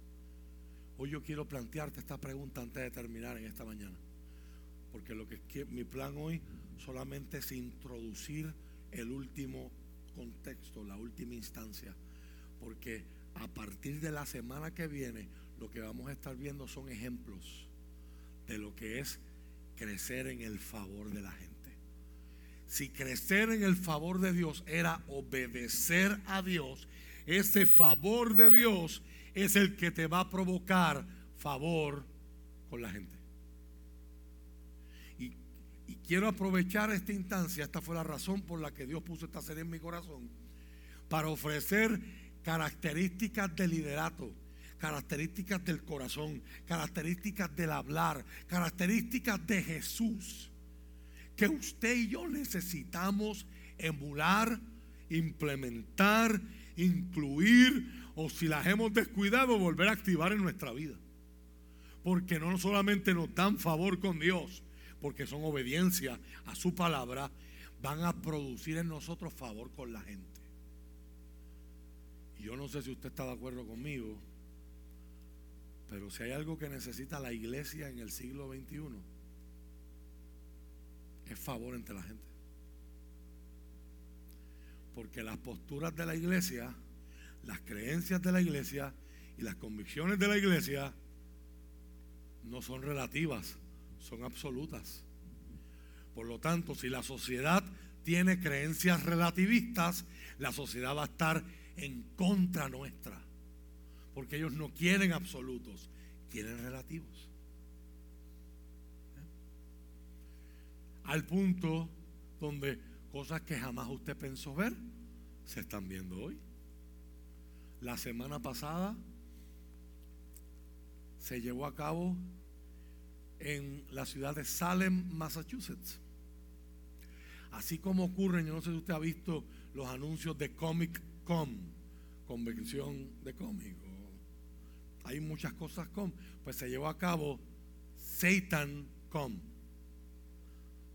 Hoy yo quiero plantearte esta pregunta antes de terminar en esta mañana. Porque lo que mi plan hoy solamente es introducir el último contexto, la última instancia. Porque a partir de la semana que viene, lo que vamos a estar viendo son ejemplos de lo que es crecer en el favor de la gente si crecer en el favor de Dios era obedecer a Dios, ese favor de Dios es el que te va a provocar favor con la gente. Y, quiero aprovechar esta instancia, esta fue la razón por la que Dios puso esta serie en mi corazón, para ofrecer características de liderato, características del corazón, características del hablar, características de Jesús que usted y yo necesitamos emular, implementar, incluir o si las hemos descuidado volver a activar en nuestra vida. Porque no solamente nos dan favor con Dios, porque son obediencia a su palabra, van a producir en nosotros favor con la gente. Y yo no sé si usted está de acuerdo conmigo, pero si hay algo que necesita la iglesia en el siglo XXI, es favor entre la gente. Porque las posturas de la iglesia, las creencias de la iglesia y las convicciones de la iglesia no son relativas, son absolutas. Por lo tanto, si la sociedad tiene creencias relativistas, la sociedad va a estar en contra nuestra. Porque ellos no quieren absolutos, quieren relativos. al punto donde cosas que jamás usted pensó ver se están viendo hoy. La semana pasada se llevó a cabo en la ciudad de Salem, Massachusetts. Así como ocurren, yo no sé si usted ha visto los anuncios de Comic Con, convención de cómic. Hay muchas cosas con, pues se llevó a cabo Satan Con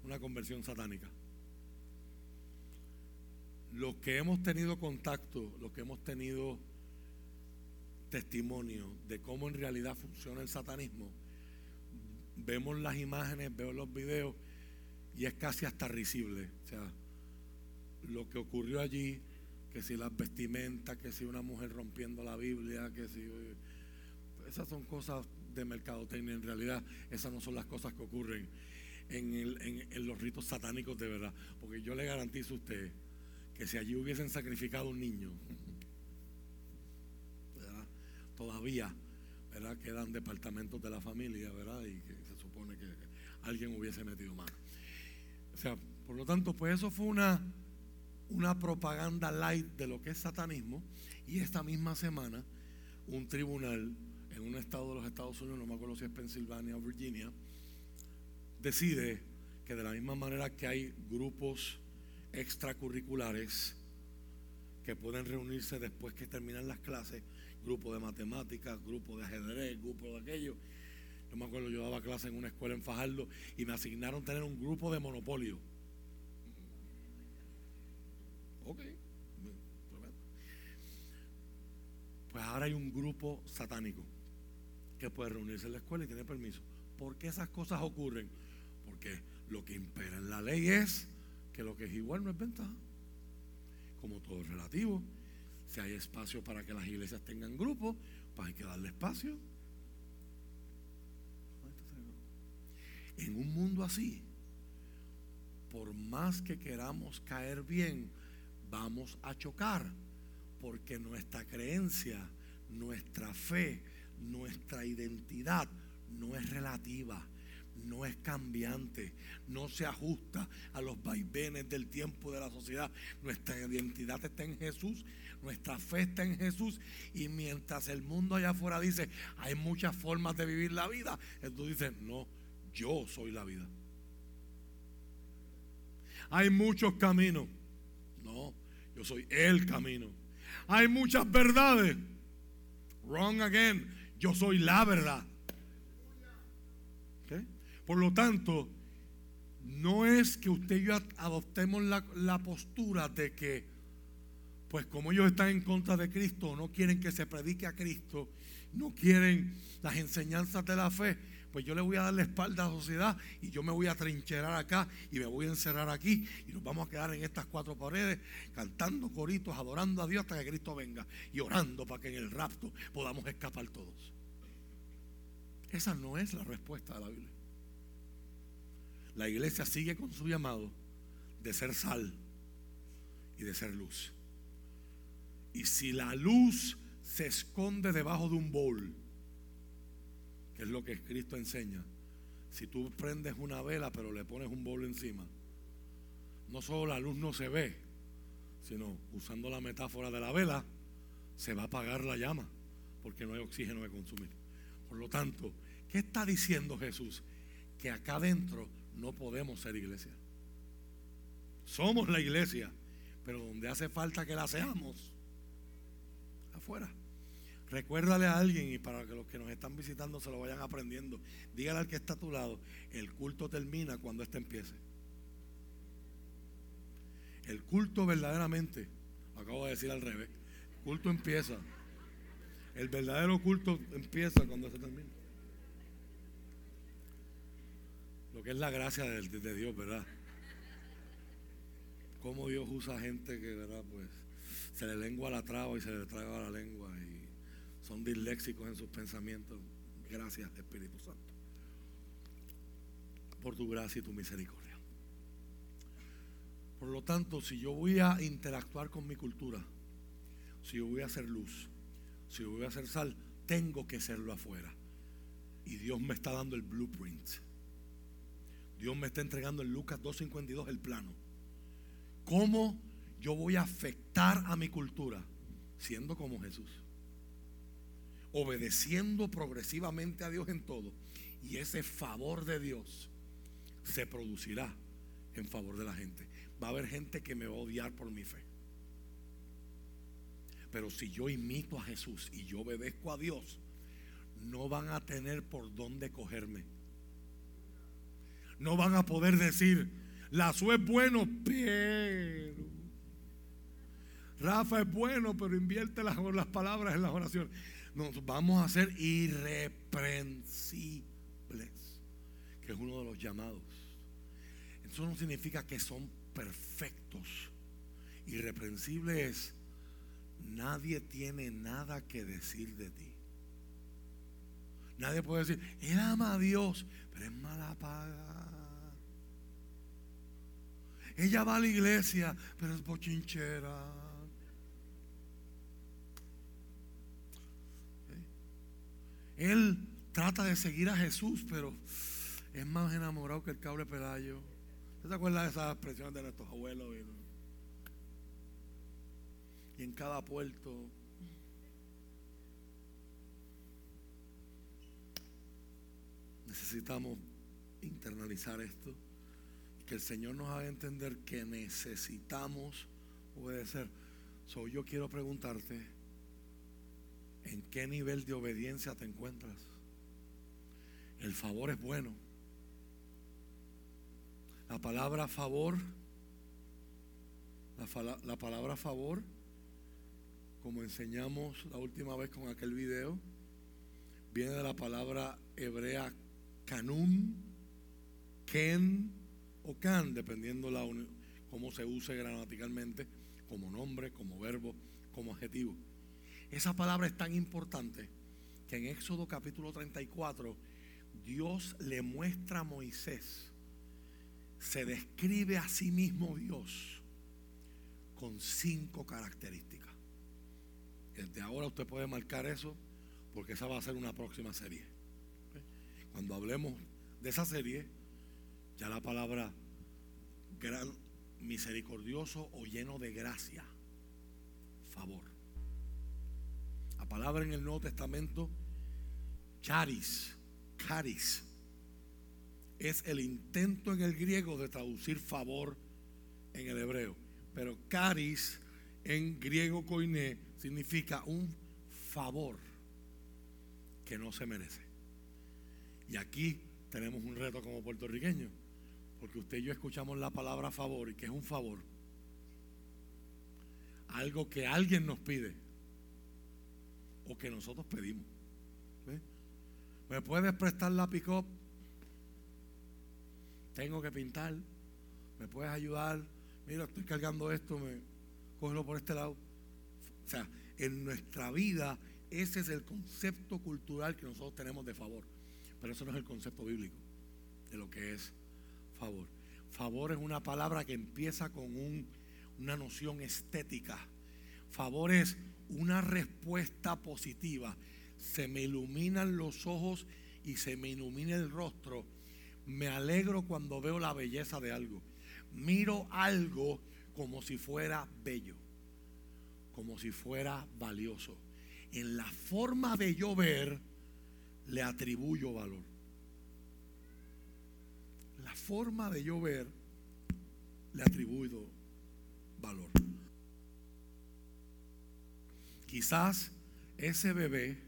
una conversión satánica. Los que hemos tenido contacto, los que hemos tenido testimonio de cómo en realidad funciona el satanismo, vemos las imágenes, veo los videos y es casi hasta risible. O sea, lo que ocurrió allí, que si las vestimentas, que si una mujer rompiendo la Biblia, que si... Esas son cosas de mercadotecnia, en realidad esas no son las cosas que ocurren en, los ritos satánicos de verdad. Porque yo le garantizo a usted que si allí hubiesen sacrificado un niño, todavía ¿verdad? quedan departamentos de la familia, ¿verdad? Y se supone que alguien hubiese metido más. O sea, por lo tanto, pues eso fue una una propaganda light de lo que es satanismo y esta misma semana un tribunal en un estado de los Estados Unidos, no me acuerdo si es Pensilvania o Virginia, decide que de la misma manera que hay grupos extracurriculares que pueden reunirse después que terminan las clases, grupo de matemáticas, grupo de ajedrez, grupo de aquello. Yo me acuerdo, yo daba clase en una escuela en Fajardo y me asignaron tener un grupo de monopolio. Ok. Pues ahora hay un grupo satánico que puede reunirse en la escuela y tiene permiso. ¿Por qué esas cosas ocurren? Porque lo que impera en la ley es que lo que es igual no es ventaja. Como todo es relativo. Si hay espacio para que las iglesias tengan grupos, pues hay que darle espacio. En un mundo así, por más que queramos caer bien, vamos a chocar, porque nuestra creencia, nuestra fe, nuestra identidad no es relativa, no es cambiante, no se ajusta a los vaivenes del tiempo de la sociedad. Nuestra identidad está en Jesús, nuestra fe está en Jesús y mientras el mundo allá afuera dice, hay muchas formas de vivir la vida, tú dices, no, yo soy la vida. Hay muchos caminos. No, yo soy el camino. Hay muchas verdades. Wrong again. Yo soy la verdad. Por lo tanto, no es que usted y yo adoptemos la, la, postura de que, pues como ellos están en contra de Cristo, no quieren que se predique a Cristo, no quieren las enseñanzas de la fe, pues yo le voy a dar la espalda a la sociedad y yo me voy a trincherar acá y me voy a encerrar aquí y nos vamos a quedar en estas cuatro paredes cantando coritos, adorando a Dios hasta que Cristo venga y orando para que en el rapto podamos escapar todos. Esa no es la respuesta de la Biblia. La iglesia sigue con su llamado de ser sal y de ser luz. Y si la luz se esconde debajo de un bol, que es lo que Cristo enseña. Si tú prendes una vela pero le pones un bolo encima, no solo la luz no se ve, sino usando la metáfora de la vela, se va a apagar la llama porque no hay oxígeno que consumir. Por lo tanto, ¿qué está diciendo Jesús? Que acá adentro no podemos ser iglesia. Somos la iglesia, pero donde hace falta que la seamos, afuera. Recuérdale a alguien y para que los que nos están visitando se lo vayan aprendiendo. Dígale al que está a tu lado, el culto termina cuando éste empiece. El culto verdaderamente, acabo de decir al revés, el culto empieza. El verdadero culto empieza cuando se termina. Lo que es la gracia de, de Dios, ¿verdad? Cómo Dios usa gente que, ¿verdad? Pues se le lengua la traba y se le traga la lengua y son disléxicos en sus pensamientos. Gracias, Espíritu Santo, por tu gracia y tu misericordia. Por lo tanto, si yo voy a interactuar con mi cultura, si yo voy a hacer luz, si yo voy a hacer sal, tengo que serlo afuera. Y Dios me está dando el blueprint. Dios me está entregando en Lucas 2.52 el plano. ¿Cómo yo voy a afectar a mi cultura siendo como Jesús? obedeciendo progresivamente a Dios en todo. Y ese favor de Dios se producirá en favor de la gente. Va a haber gente que me va a odiar por mi fe. Pero si yo imito a Jesús y yo obedezco a Dios, no van a tener por dónde cogerme. No van a poder decir, la es bueno, pero... Rafa es bueno, pero invierte las, palabras en las oraciones nos vamos a ser irreprensibles, que es uno de los llamados. Eso no significa que son perfectos. Irreprensible es, nadie tiene nada que decir de ti. Nadie puede decir, él ama a Dios, pero es mala paga. Ella va a la iglesia, pero es bochinchera. Él trata de seguir a Jesús, pero es más enamorado que el cable pelayo. ¿Usted se de esas expresiones de nuestros abuelos? y en cada puerto. Necesitamos internalizar esto que el Señor nos haga entender que necesitamos obedecer. So, yo quiero preguntarte, ¿en qué nivel de obediencia te encuentras? El favor es bueno. La palabra favor, la, la palabra favor, como enseñamos la última vez con aquel video, viene de la palabra hebrea canún, ken o can, dependiendo la cómo se use gramaticalmente, como nombre, como verbo, como adjetivo. Esa palabra es tan importante que en Éxodo capítulo 34 Dios le muestra a Moisés, se describe a sí mismo Dios con cinco características. Desde ahora usted puede marcar eso porque esa va a ser una próxima serie. Cuando hablemos de esa serie, ya la palabra gran, misericordioso o lleno de gracia, favor. La palabra en el Nuevo Testamento, charis, caris, es el intento en el griego de traducir favor en el hebreo. Pero caris en griego koiné significa un favor que no se merece. Y aquí tenemos un reto como puertorriqueños, porque usted y yo escuchamos la palabra favor y que es un favor. Algo que alguien nos pide o que nosotros pedimos. ¿Me puedes prestar la pick -up? Tengo que pintar. ¿Me puedes ayudar? Mira, estoy cargando esto, me cógelo por este lado. O sea, en nuestra vida ese es el concepto cultural que nosotros tenemos de favor. Pero eso no es el concepto bíblico de lo que es favor. Favor es una palabra que empieza con una noción estética. Favor es una respuesta positiva. Se me iluminan los ojos y se me ilumina el rostro. Me alegro cuando veo la belleza de algo. Miro algo como si fuera bello, como si fuera valioso en la forma de yo ver, le atribuyo valor. La forma de yo ver, le atribuyo valor. Quizás ese bebé,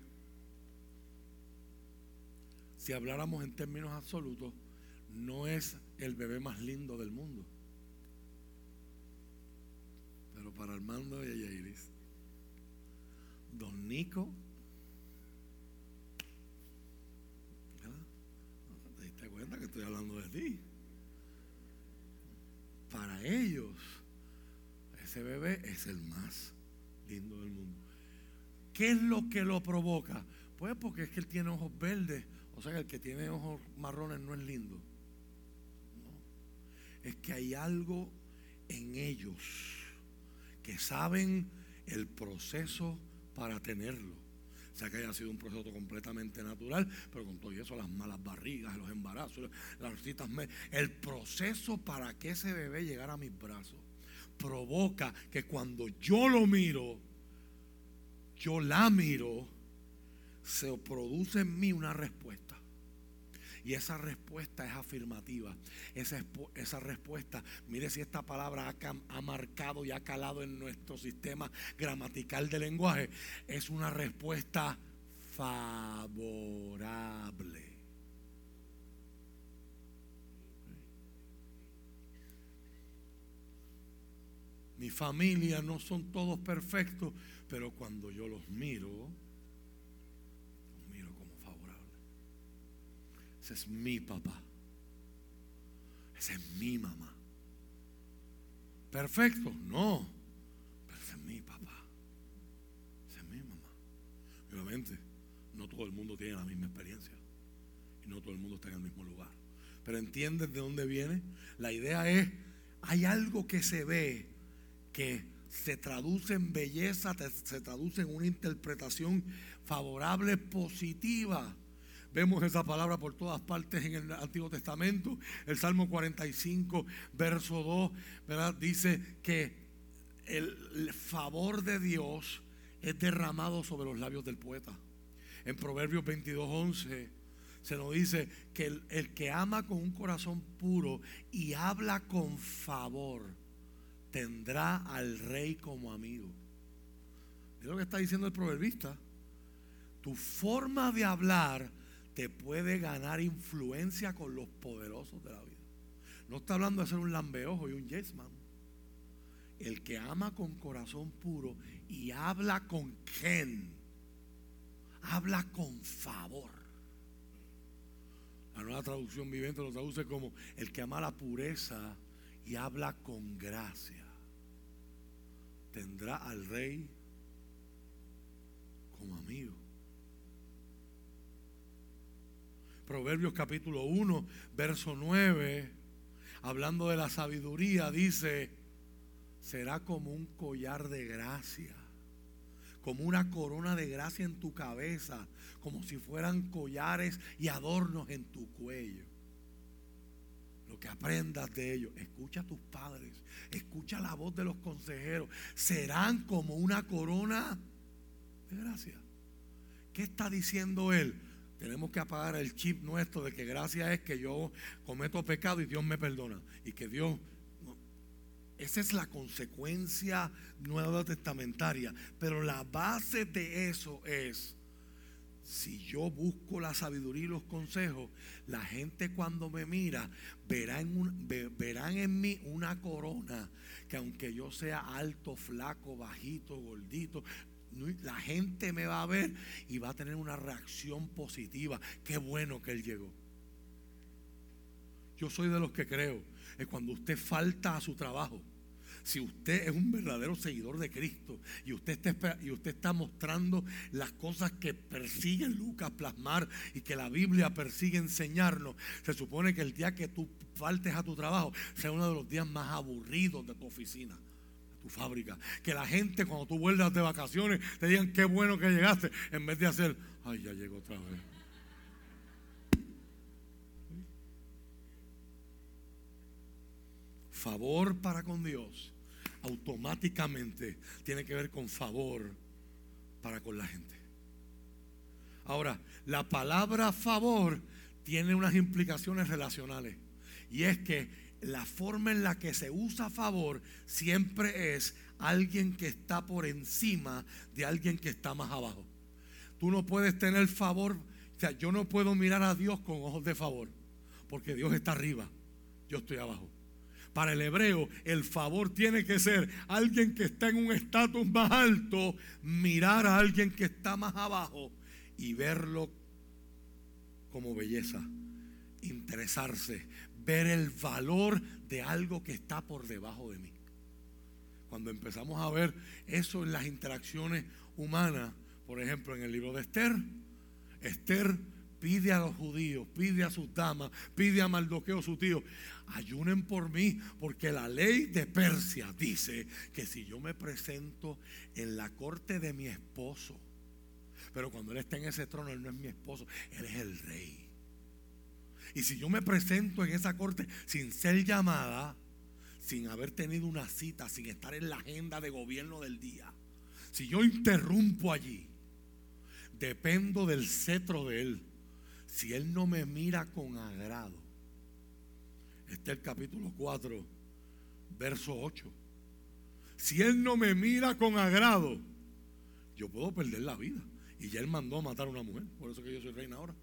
si habláramos en términos absolutos, no es el bebé más lindo del mundo. Pero para Armando y Iris Don Nico. ¿Te diste cuenta que estoy hablando de ti? Para ellos, ese bebé es el más lindo del mundo. ¿Qué es lo que lo provoca? Pues porque es que él tiene ojos verdes. O sea que el que tiene ojos marrones no es lindo. No. Es que hay algo en ellos que saben el proceso para tenerlo. O sea que haya sido un proceso completamente natural, pero con todo eso, las malas barrigas, los embarazos, las citas, el proceso para que ese bebé llegara a mis brazos provoca que cuando yo lo miro, yo la miro, se produce en mí una respuesta. Y esa respuesta es afirmativa. Esa, respuesta, mire si esta palabra ha, ha marcado y ha calado en nuestro sistema gramatical de lenguaje, es una respuesta favorable. Mi familia no son todos perfectos, pero cuando yo los miro, Ese es mi papá. Ese es mi mamá. Perfecto, no. Pero ese es mi papá. Ese es mi mamá. Obviamente, no todo el mundo tiene la misma experiencia. Y no todo el mundo está en el mismo lugar. Pero entiendes de dónde viene. La idea es, hay algo que se ve que se traduce en belleza, se traduce en una interpretación favorable, positiva Vemos esa palabra por todas partes en el Antiguo Testamento. El Salmo 45, verso 2, ¿verdad? Dice que el favor de Dios es derramado sobre los labios del poeta. En Proverbios 22:11 se nos dice que el, que ama con un corazón puro y habla con favor tendrá al rey como amigo. Es lo que está diciendo el proverbista. Tu forma de hablar te puede ganar influencia con los poderosos de la vida. No está hablando de ser un lambeojo y un yes man. El que ama con corazón puro y habla con gen, habla con favor. La nueva traducción viviente lo traduce como el que ama la pureza y habla con gracia. Tendrá al rey como amigo. Proverbios capítulo 1, verso 9, hablando de la sabiduría, dice, será como un collar de gracia, como una corona de gracia en tu cabeza, como si fueran collares y adornos en tu cuello. Lo que aprendas de ellos, escucha a tus padres, escucha la voz de los consejeros, serán como una corona de gracia. ¿Qué está diciendo él? Tenemos que apagar el chip nuestro de que gracia es que yo cometo pecado y Dios me perdona. Y que Dios esa es la consecuencia nueva testamentaria. Pero la base de eso es, si yo busco la sabiduría y los consejos, la gente cuando me mira verán en mí una corona que aunque yo sea alto, flaco, bajito, gordito, la gente me va a ver y va a tener una reacción positiva. Qué bueno que Él llegó. Yo soy de los que creo es cuando usted falta a su trabajo. Si usted es un verdadero seguidor de Cristo y usted está, y usted está mostrando las cosas que persigue Lucas plasmar y que la Biblia persigue enseñarnos, se supone que el día que tú faltes a tu trabajo sea uno de los días más aburridos de tu oficina de tu fábrica. Que la gente cuando tú vuelvas de vacaciones te digan qué bueno que llegaste, en vez de hacer, ay, ya llegó otra vez. favor para con Dios automáticamente tiene que ver con favor para con la gente. Ahora, la palabra favor tiene unas implicaciones relacionales. Y es que la forma en la que se usa favor siempre es alguien que está por encima de alguien que está más abajo. Tú no puedes tener favor, o sea, yo no puedo mirar a Dios con ojos de favor, porque Dios está arriba, yo estoy abajo. Para el hebreo, el favor tiene que ser alguien que está en un estatus más alto, mirar a alguien que está más abajo y verlo como belleza, interesarse, ver el valor de algo que está por debajo de mí. Cuando empezamos a ver eso en las interacciones humanas, por ejemplo, en el libro de Esther, Esther pide a los judíos, pide a sus damas, pide a Mardoqueo su tío, ayunen por mí, porque la ley de Persia dice que si yo me presento en la corte de mi esposo, pero cuando él está en ese trono, él no es mi esposo, él es el rey. Y si yo me presento en esa corte sin ser llamada, sin haber tenido una cita, sin estar en la agenda de gobierno del día, si yo interrumpo allí, dependo del cetro de él si Él no me mira con agrado, este es el capítulo 4, verso 8. Si Él no me mira con agrado, yo puedo perder la vida. Y ya Él mandó a matar a una mujer. Por eso que yo soy reina ahora.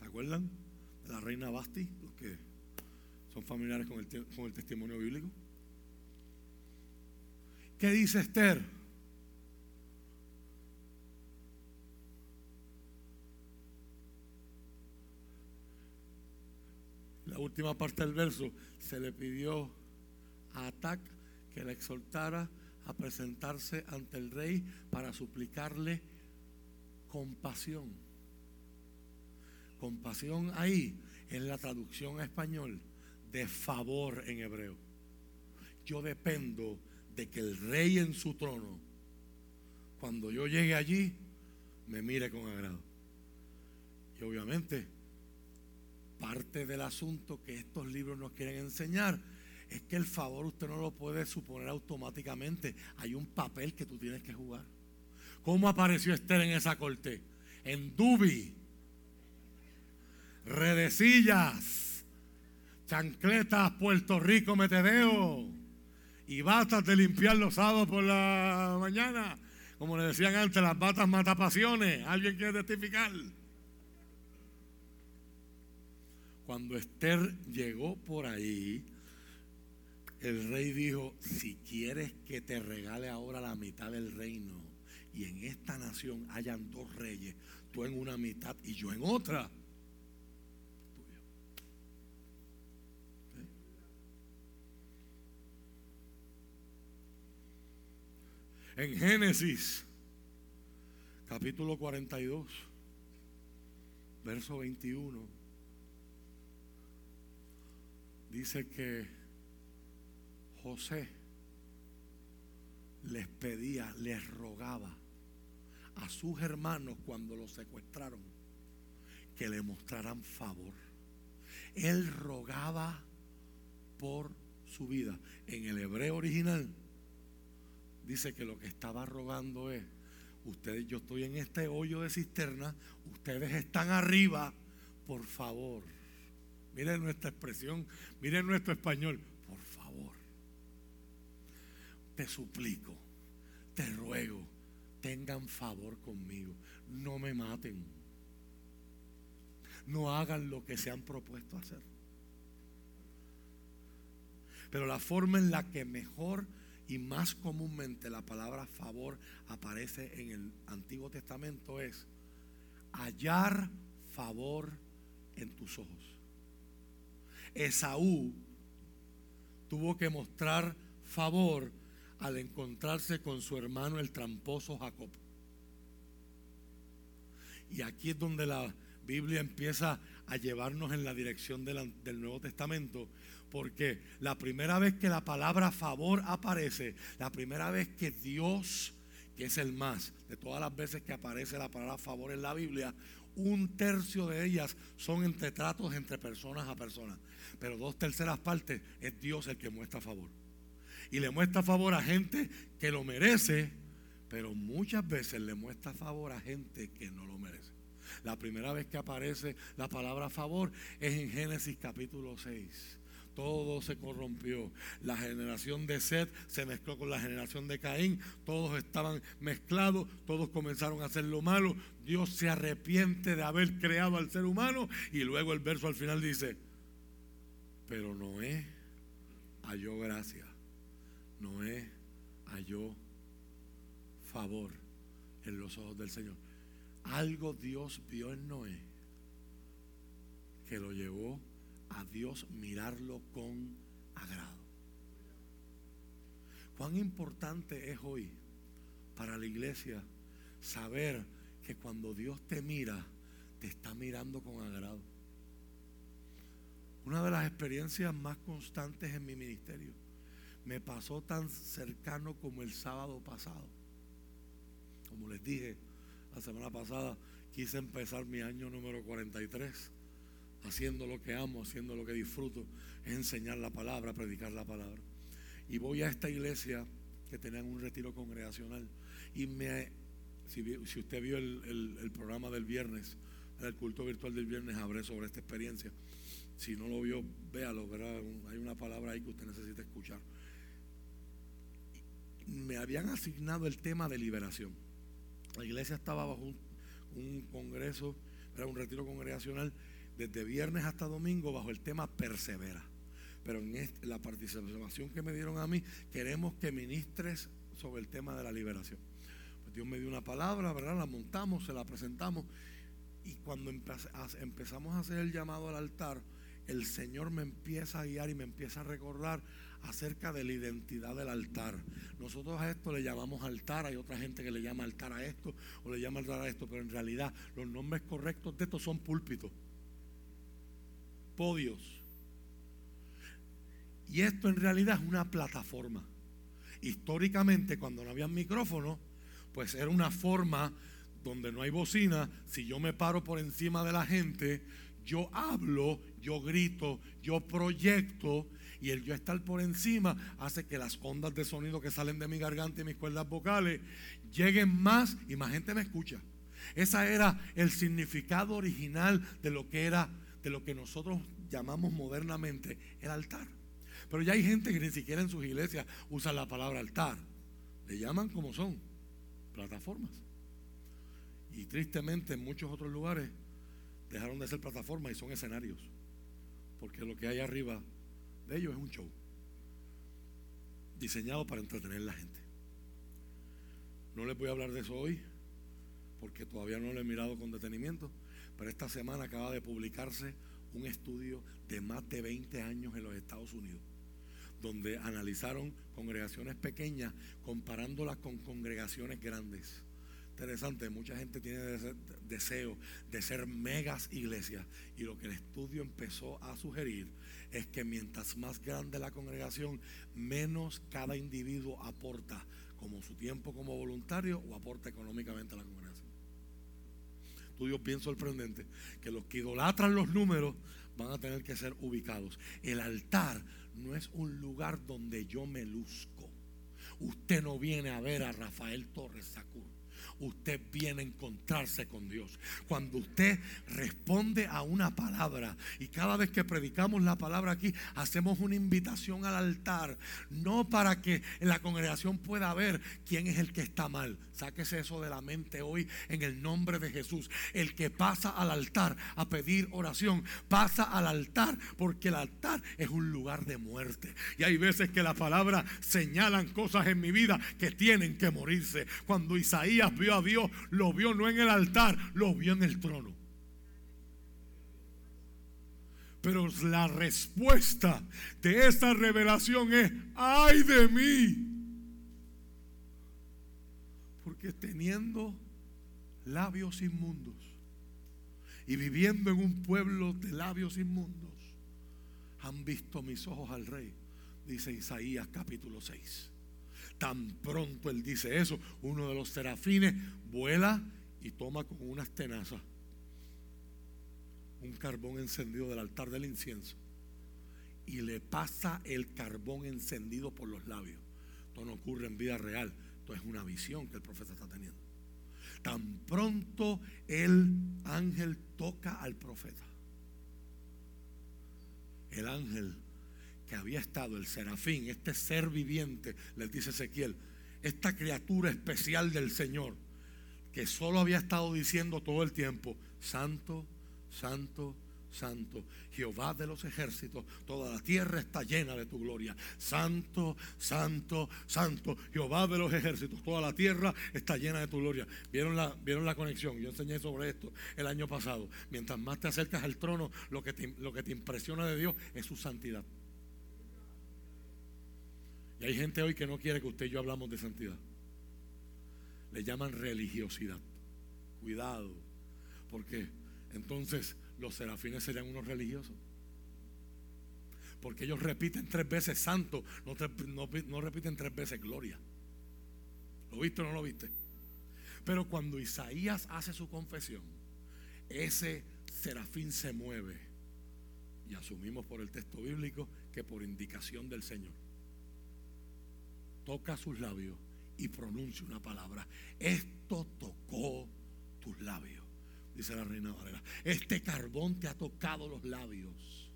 ¿Te acuerdan de la reina Basti? Los que son familiares con el, con el testimonio bíblico. ¿Qué dice Esther? La última parte del verso, se le pidió a Atac que la exhortara a presentarse ante el rey para suplicarle compasión. Compasión ahí en la traducción a español de favor en hebreo. Yo dependo de que el rey en su trono, cuando yo llegue allí, me mire con agrado. Y obviamente parte del asunto que estos libros nos quieren enseñar Es que el favor usted no lo puede suponer automáticamente. Hay un papel que tú tienes que jugar. ¿Cómo apareció Esther en esa corte? En Dubi. Redecillas. Chancletas, Puerto Rico, metedeo. Y batas de limpiar los sábados por la mañana. Como le decían antes, las batas matapasiones. ¿Alguien quiere testificar? Cuando Esther llegó por ahí, el rey dijo, si quieres que te regale ahora la mitad del reino y en esta nación hayan dos reyes, tú en una mitad y yo en otra. En Génesis, capítulo 42, verso 21, dice que José les pedía, les rogaba a sus hermanos cuando los secuestraron que le mostraran favor. Él rogaba por su vida. En el hebreo original dice que lo que estaba rogando es, ustedes, yo estoy en este hoyo de cisterna, ustedes están arriba, por favor. Miren nuestra expresión, miren nuestro español, por favor. Te suplico, te ruego, tengan favor conmigo, no me maten. No hagan lo que se han propuesto hacer. Pero la forma en la que mejor y más comúnmente la palabra favor aparece en el Antiguo Testamento es hallar favor en tus ojos. Esaú tuvo que mostrar favor al encontrarse con su hermano el tramposo Jacob. Y aquí es donde la Biblia empieza a llevarnos en la dirección del, del Nuevo Testamento, porque la primera vez que la palabra favor aparece, la primera vez que Dios, que es el más, de todas las veces que aparece la palabra favor en la Biblia, un tercio de ellas son entre tratos entre personas a personas. Pero dos terceras partes es Dios el que muestra favor. Y le muestra favor a gente que lo merece, pero muchas veces le muestra favor a gente que no lo merece. La primera vez que aparece la palabra favor es en Génesis capítulo 6 todo se corrompió. La generación de Seth se mezcló con la generación de Caín, todos estaban mezclados, todos comenzaron a hacer lo malo. Dios se arrepiente de haber creado al ser humano y luego el verso al final dice, pero Noé halló gracia, Noé halló favor en los ojos del Señor. Algo Dios vio en Noé que lo llevó a Dios mirarlo con agrado. Cuán importante es hoy para la iglesia saber que cuando Dios te mira, te está mirando con agrado. Una de las experiencias más constantes en mi ministerio me pasó tan cercano como el sábado pasado. Como les dije la semana pasada, quise empezar mi año número 43 haciendo lo que amo, haciendo lo que disfruto, es enseñar la palabra, predicar la palabra. Y voy a esta iglesia que tenían un retiro congregacional y me, si, usted vio el, programa del viernes, el culto virtual del viernes, hablé sobre esta experiencia. Si no lo vio, véalo, ¿verdad? Hay una palabra ahí que usted necesita escuchar. Me habían asignado el tema de liberación. La iglesia estaba bajo un congreso, era un retiro congregacional desde viernes hasta domingo bajo el tema persevera. Pero en la participación que me dieron a mí, queremos que ministres sobre el tema de la liberación. Pues Dios me dio una palabra, ¿verdad? La montamos, se la presentamos. Y cuando empezamos a hacer el llamado al altar, el Señor me empieza a guiar y me empieza a recordar acerca de la identidad del altar. Nosotros a esto le llamamos altar, hay otra gente que le llama altar a esto o le llama altar a esto, pero en realidad los nombres correctos de estos son púlpitos podios. Y esto en realidad es una plataforma. Históricamente, cuando no había micrófono, pues era una forma donde no hay bocina. Si yo me paro por encima de la gente, yo hablo, yo grito, yo proyecto y el yo estar por encima hace que las ondas de sonido que salen de mi garganta y mis cuerdas vocales lleguen más y más gente me escucha. Ese era el significado original de lo que era, de lo que nosotros llamamos modernamente el altar. Pero ya hay gente que ni siquiera en sus iglesias usa la palabra altar. Le llaman como son, plataformas. Y tristemente en muchos otros lugares dejaron de ser plataformas y son escenarios. Porque lo que hay arriba de ellos es un show. Diseñado para entretener a la gente. No les voy a hablar de eso hoy, porque todavía no lo he mirado con detenimiento. Pero esta semana acaba de publicarse un estudio de más de 20 años en los Estados Unidos, donde analizaron congregaciones pequeñas comparándolas con congregaciones grandes interesante, mucha gente tiene deseo de ser megas iglesias y lo que el estudio empezó a sugerir es que mientras más grande la congregación, menos cada individuo aporta como su tiempo como voluntario o aporta económicamente a la congregación. Estudios bien sorprendente que los que idolatran los números van a tener que ser ubicados. El altar no es un lugar donde yo me luzco. Usted no viene a ver a Rafael Torres Sacur usted viene a encontrarse con Dios. Cuando usted responde a una palabra y cada vez que predicamos la palabra aquí, hacemos una invitación al altar, no para que la congregación pueda ver quién es el que está mal. Sáquese eso de la mente hoy en el nombre de Jesús. El que pasa al altar a pedir oración, pasa al altar porque el altar es un lugar de muerte. Y hay veces que la palabra señalan cosas en mi vida que tienen que morirse. Cuando Isaías vio a Dios, lo vio no en el altar, lo vio en el trono. Pero la respuesta de esa revelación es, ay de mí. Porque teniendo labios inmundos y viviendo en un pueblo de labios inmundos, han visto mis ojos al rey, dice Isaías capítulo 6. Tan pronto él dice eso, uno de los serafines vuela y toma con unas tenazas un carbón encendido del altar del incienso y le pasa el carbón encendido por los labios. Esto no ocurre en vida real, esto es una visión que el profeta está teniendo. Tan pronto el ángel toca al profeta. El ángel que había estado el serafín, este ser viviente, les dice Ezequiel, esta criatura especial del Señor, que solo había estado diciendo todo el tiempo, santo, santo, santo, Jehová de los ejércitos, toda la tierra está llena de tu gloria. Santo, santo, santo, Jehová de los ejércitos, toda la tierra está llena de tu gloria. ¿Vieron la, vieron la conexión? Yo enseñé sobre esto el año pasado. Mientras más te acercas al trono, lo que lo que te impresiona de Dios es su santidad. Y hay gente hoy que no quiere que usted y yo hablamos de santidad. Le llaman religiosidad. Cuidado. Porque entonces los serafines serían unos religiosos. Porque ellos repiten tres veces santo, no, no repiten tres veces gloria. ¿Lo viste o no lo viste? Pero cuando Isaías hace su confesión, ese serafín se mueve. Y asumimos por el texto bíblico que por indicación del Señor toca sus labios y pronuncia una palabra. Esto tocó tus labios, dice la reina Valera. Este carbón te ha tocado los labios.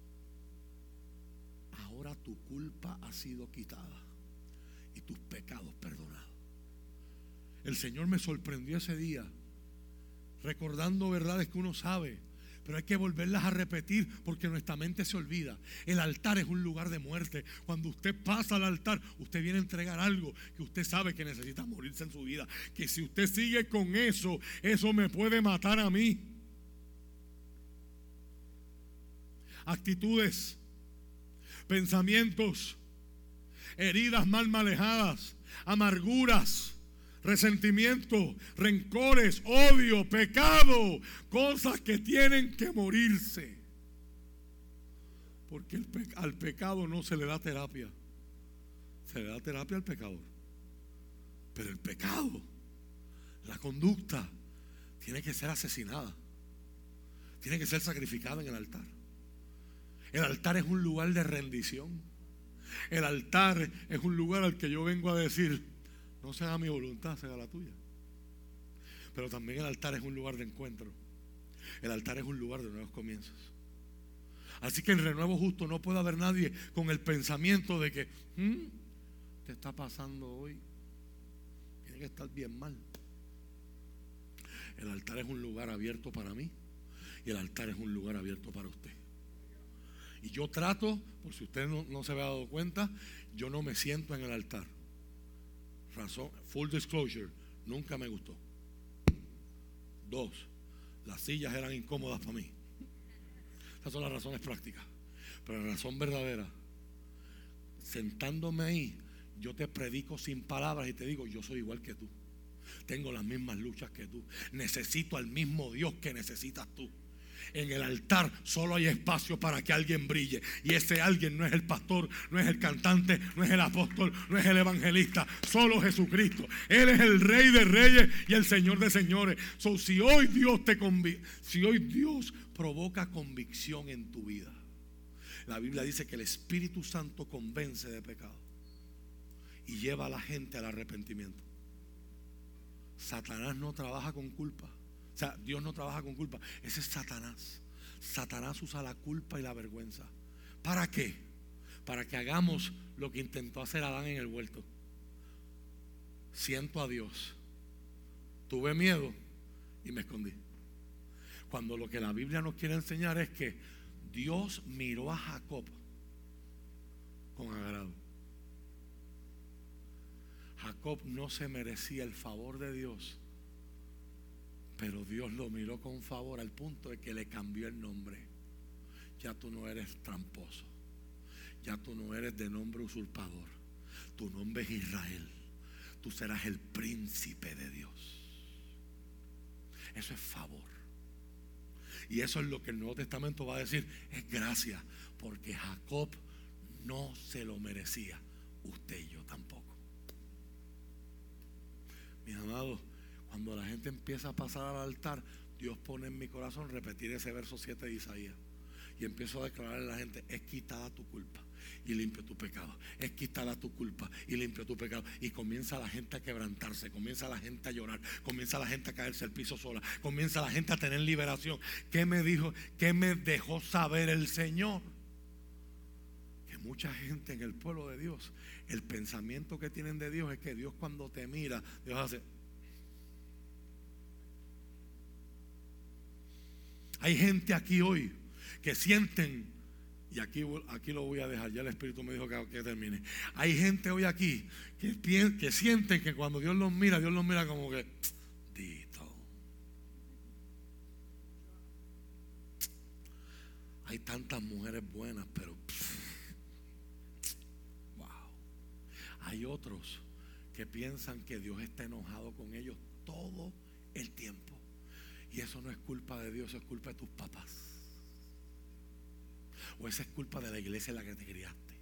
Ahora tu culpa ha sido quitada y tus pecados perdonados. El Señor me sorprendió ese día, recordando verdades que uno sabe pero hay que volverlas a repetir porque nuestra mente se olvida. El altar es un lugar de muerte. Cuando usted pasa al altar, usted viene a entregar algo que usted sabe que necesita morirse en su vida. Que si usted sigue con eso, eso me puede matar a mí. Actitudes, pensamientos, heridas mal manejadas, amarguras resentimiento, rencores, odio, pecado, cosas que tienen que morirse. Porque al pecado no se le da terapia, se le da terapia al pecador. Pero el pecado, la conducta, tiene que ser asesinada, tiene que ser sacrificada en el altar. El altar es un lugar de rendición. El altar es un lugar al que yo vengo a decir, no sea mi voluntad, sea la tuya. Pero también el altar es un lugar de encuentro. El altar es un lugar de nuevos comienzos. Así que en renuevo justo no puede haber nadie con el pensamiento de que, ¿qué te está pasando hoy? Tiene que estar bien mal. El altar es un lugar abierto para mí y el altar es un lugar abierto para usted. Y yo trato, por si usted no, no se había dado cuenta, yo no me siento en el altar. Razón, full disclosure, nunca me gustó. Dos, las sillas eran incómodas para mí. Esas son las razones prácticas. Pero la razón verdadera, sentándome ahí, yo te predico sin palabras y te digo, yo soy igual que tú. Tengo las mismas luchas que tú. Necesito al mismo Dios que necesitas tú. En el altar solo hay espacio para que alguien brille. Y ese alguien no es el pastor, no es el cantante, no es el apóstol, no es el evangelista. Solo Jesucristo. Él es el rey de reyes y el señor de señores. Si hoy Dios te si hoy Dios provoca convicción en tu vida. La Biblia dice que el Espíritu Santo convence de pecado y lleva a la gente al arrepentimiento. Satanás no trabaja con culpa. O sea, Dios no trabaja con culpa. Ese es Satanás. Satanás usa la culpa y la vergüenza. ¿Para qué? Para que hagamos lo que intentó hacer Adán en el huerto. Siento a Dios. Tuve miedo y me escondí. Cuando lo que la Biblia nos quiere enseñar es que Dios miró a Jacob con agrado. Jacob no se merecía el favor de Dios, pero Dios lo miró con favor al punto de que le cambió el nombre. Ya tú no eres tramposo, ya tú no eres de nombre usurpador, tu nombre es Israel, tú serás el príncipe de Dios. Eso es favor. Y eso es lo que el Nuevo Testamento va a decir, es gracia, porque Jacob no se lo merecía, usted y yo tampoco. Mis amados, cuando la gente empieza a pasar al altar, Dios pone en mi corazón repetir ese verso 7 de Isaías. Y empiezo a declararle a la gente, es quitada tu culpa y limpio tu pecado. Es quitada tu culpa y limpio tu pecado. Y comienza la gente a quebrantarse, comienza la gente a llorar, comienza la gente a caerse al piso sola, comienza la gente a tener liberación. ¿Qué me dijo? ¿Qué me dejó saber el Señor? Que mucha gente en el pueblo de Dios, el pensamiento que tienen de Dios es que Dios cuando te mira, Dios hace... Hay gente aquí hoy que sienten y aquí, aquí lo voy a dejar, ya el Espíritu me dijo que, termine. Hay gente hoy aquí que, que sienten que cuando Dios los mira, Dios los mira como que, Dito. Hay tantas mujeres buenas, pero, wow. Hay otros que piensan que Dios está enojado con ellos todo el tiempo. Y eso no es culpa de Dios, es culpa de tus papás. O esa es culpa de la iglesia en la que te criaste.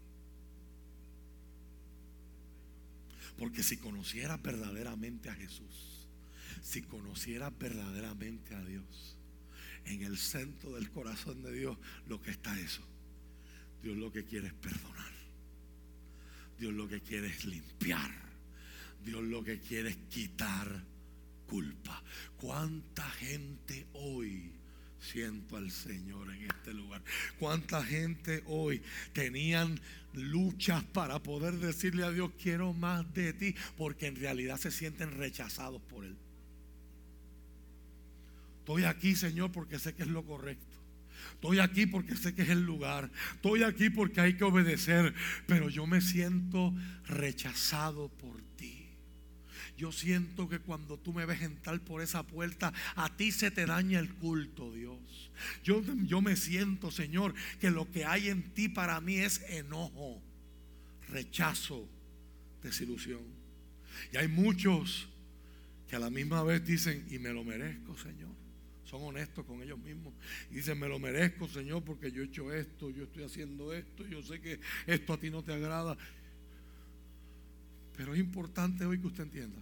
Porque si conocieras verdaderamente a Jesús, si conocieras verdaderamente a Dios, en el centro del corazón de Dios, lo que está eso. Dios lo que quiere es perdonar. Dios lo que quiere es limpiar. Dios lo que quiere es quitar culpa. ¿Cuánta gente hoy siento al Señor en este lugar. ¿Cuánta gente hoy tenían luchas para poder decirle a Dios, quiero más de ti? Porque en realidad se sienten rechazados por Él. Estoy aquí, Señor, porque sé que es lo correcto. Estoy aquí porque sé que es el lugar. Estoy aquí porque hay que obedecer. Pero yo me siento rechazado por ti. Yo siento que cuando tú me ves entrar por esa puerta, a ti se te daña el culto, Dios. Yo, yo me siento, Señor, que lo que hay en ti para mí es enojo, rechazo, desilusión. Y hay muchos que a la misma vez dicen, y me lo merezco, Señor. Son honestos con ellos mismos. Y dicen, me lo merezco, Señor, porque yo he hecho esto, yo estoy haciendo esto, yo sé que esto a ti no te agrada. Pero es importante hoy que usted entienda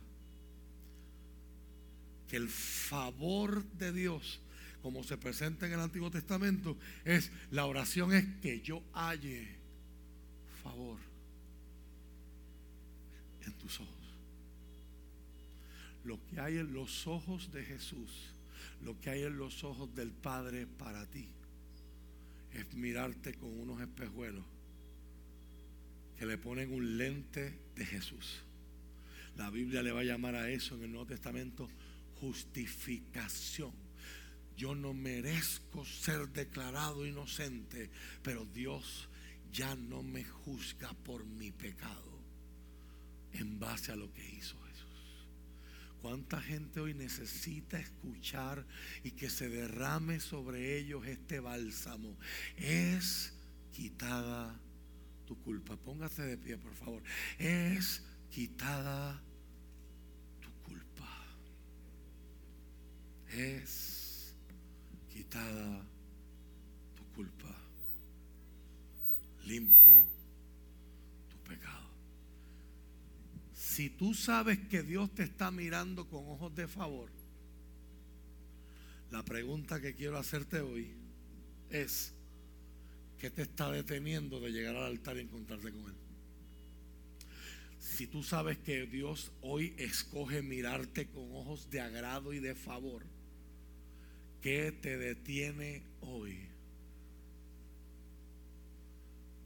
que el favor de Dios como se presenta en el Antiguo Testamento, es la oración es que yo halle favor en tus ojos. Lo que hay en los ojos de Jesús, lo que hay en los ojos del Padre para ti, es mirarte con unos espejuelos que le ponen un lente de Jesús. La Biblia le va a llamar a eso en el Nuevo Testamento justificación. Yo no merezco ser declarado inocente, pero Dios ya no me juzga por mi pecado en base a lo que hizo Jesús. ¿Cuánta gente hoy necesita escuchar y que se derrame sobre ellos este bálsamo? Es quitada tu culpa. Póngase de pie, por favor. Es quitada tu culpa. Es quitada tu culpa. Limpio tu pecado. Si tú sabes que Dios te está mirando con ojos de favor, la pregunta que quiero hacerte hoy es, ¿qué te está deteniendo de llegar al altar y encontrarte con Él? Si tú sabes que Dios hoy escoge mirarte con ojos de agrado y de favor, ¿qué te detiene hoy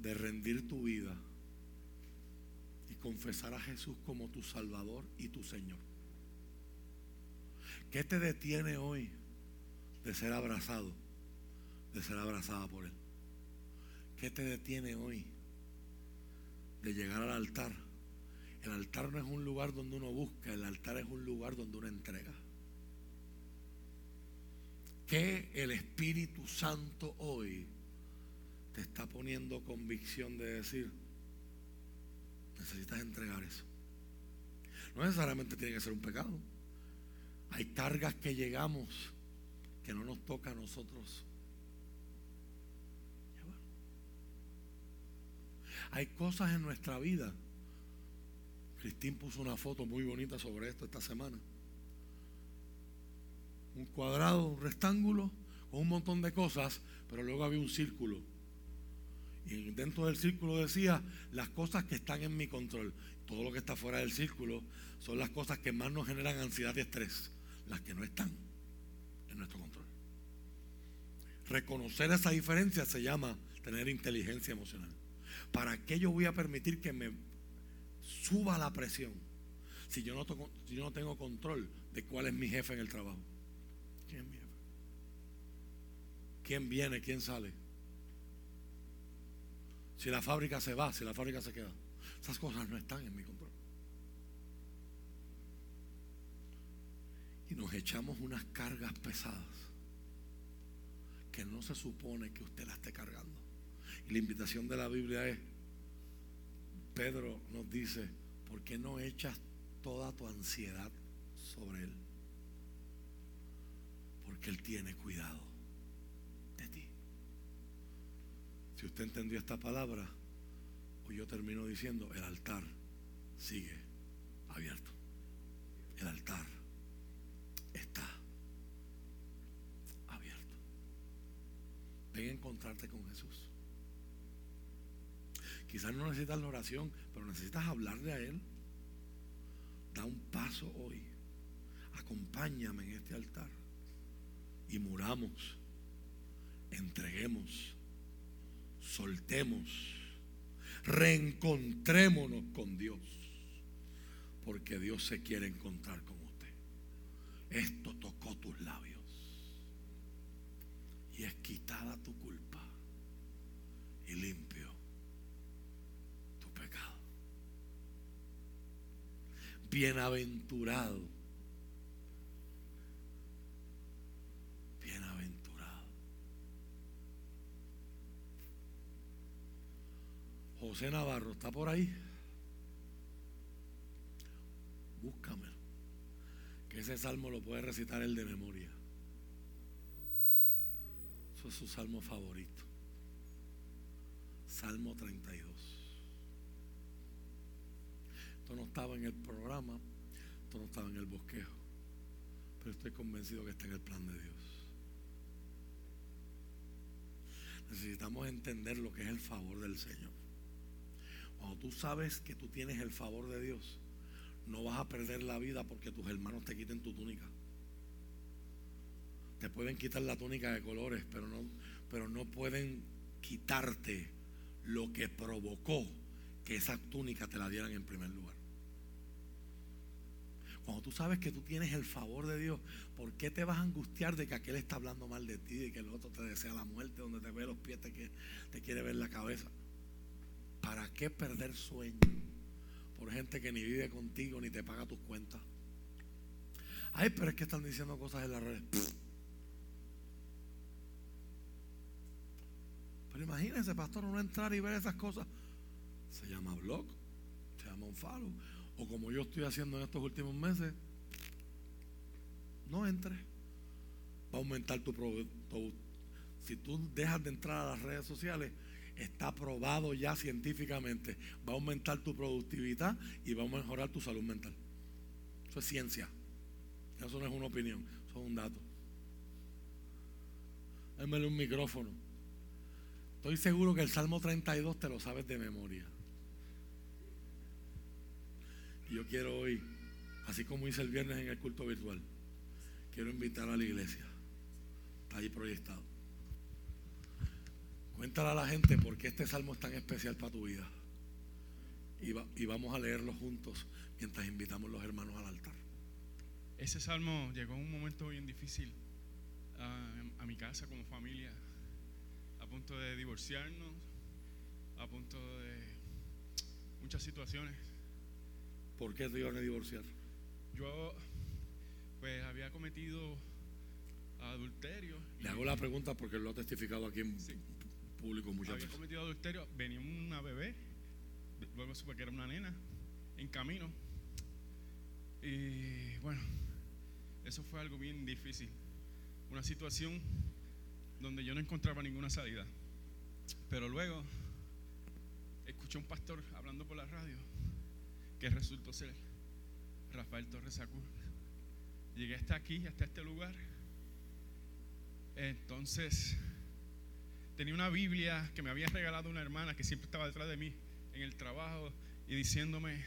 de rendir tu vida? confesar a Jesús como tu Salvador y tu Señor. ¿Qué te detiene hoy de ser abrazado, de ser abrazada por Él? ¿Qué te detiene hoy de llegar al altar? El altar no es un lugar donde uno busca, el altar es un lugar donde uno entrega. Que el Espíritu Santo hoy te está poniendo convicción de decir, Necesitas entregar eso. No necesariamente tiene que ser un pecado. Hay cargas que llegamos que no nos toca a nosotros. Hay cosas en nuestra vida. Cristín puso una foto muy bonita sobre esto esta semana. Un cuadrado, un rectángulo, con un montón de cosas, pero luego había un círculo y dentro del círculo decía las cosas que están en mi control. Todo lo que está fuera del círculo son las cosas que más nos generan ansiedad y estrés, las que no están en nuestro control. Reconocer esa diferencia se llama tener inteligencia emocional. ¿Para qué yo voy a permitir que me suba la presión si yo no, tengo control de cuál es mi jefe en el trabajo? ¿Quién es mi jefe? ¿Quién viene? ¿Quién sale? Si la fábrica se va, si la fábrica se queda. Esas cosas no están en mi control. Y nos echamos unas cargas pesadas que no se supone que usted la esté cargando. Y la invitación de la Biblia es, Pedro nos dice, ¿por qué no echas toda tu ansiedad sobre Él? Porque Él tiene cuidado Si usted entendió esta palabra, hoy yo termino diciendo, el altar sigue abierto. El altar está abierto. Ven a encontrarte con Jesús. Quizás no necesitas la oración, pero necesitas hablarle a Él. Da un paso hoy. Acompáñame en este altar. Y muramos. Entreguemos soltemos, reencontrémonos con Dios, porque Dios se quiere encontrar con usted. Esto tocó tus labios y es quitada tu culpa y limpio tu pecado. Bienaventurado José Navarro, ¿está por ahí? Búscamelo. Que ese salmo lo puede recitar él de memoria. Eso es su salmo favorito. Salmo 32. Esto no estaba en el programa, esto no estaba en el bosquejo, pero estoy convencido que está en el plan de Dios. necesitamos entender lo que es el favor del Señor. Cuando tú sabes que tú tienes el favor de Dios, no vas a perder la vida porque tus hermanos te quiten tu túnica. Te pueden quitar la túnica de colores, pero no, pero no pueden quitarte lo que provocó que esa túnica te la dieran en primer lugar. Cuando tú sabes que tú tienes el favor de Dios, ¿por qué te vas a angustiar de que aquel está hablando mal de ti, de que el otro te desea la muerte, donde te ve los pies, te, te quiere ver la cabeza? ¿Para qué perder sueño por gente que ni vive contigo ni te paga tus cuentas? Ay, pero es que están diciendo cosas en las redes. Pero imagínense, pastor, uno entrar y ver esas cosas. Se llama blog, se llama un follow o como yo estoy haciendo en estos últimos meses, no entres. Va a aumentar tu, producto. Si tú dejas de entrar a las redes sociales, está probado ya científicamente. Va a aumentar tu productividad y va a mejorar tu salud mental. Eso es ciencia. Eso no es una opinión, eso es un dato. Démele un micrófono. Estoy seguro que el Salmo 32 te lo sabes de memoria yo quiero hoy, así como hice el viernes en el culto virtual, quiero invitar a la iglesia. Está ahí proyectado. Cuéntale a la gente por qué este salmo es tan especial para tu vida. Y, vamos a leerlo juntos mientras invitamos a los hermanos al altar. Ese salmo llegó en un momento bien difícil a mi casa como familia, a punto de divorciarnos, a punto de muchas situaciones ¿Por qué te iban a divorciar? Yo, pues, había cometido adulterio. Le hago la pregunta porque lo ha testificado aquí en público muchas veces. Había cometido adulterio, venía una bebé, luego supe que era una nena, en camino. Y bueno, eso fue algo bien difícil. Una situación donde yo no encontraba ninguna salida. Pero luego escuché a un pastor hablando por la radio que resultó ser Rafael Torres Sacur. Llegué hasta aquí, hasta este lugar. Entonces, tenía una Biblia que me había regalado una hermana que siempre estaba detrás de mí en el trabajo y diciéndome,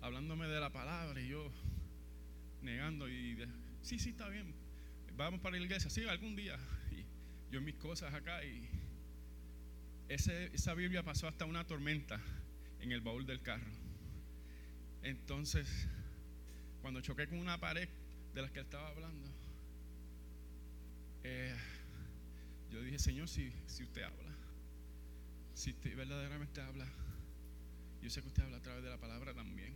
hablándome de la palabra y yo negando y sí, sí, está bien, vamos para la iglesia, sí, algún día. Y yo mis cosas acá y esa Biblia pasó hasta una tormenta en el baúl del carro. Entonces, cuando choqué con una pared de las que estaba hablando, eh, yo dije, Señor, si, si usted habla, si usted verdaderamente habla, yo sé que usted habla a través de la palabra también.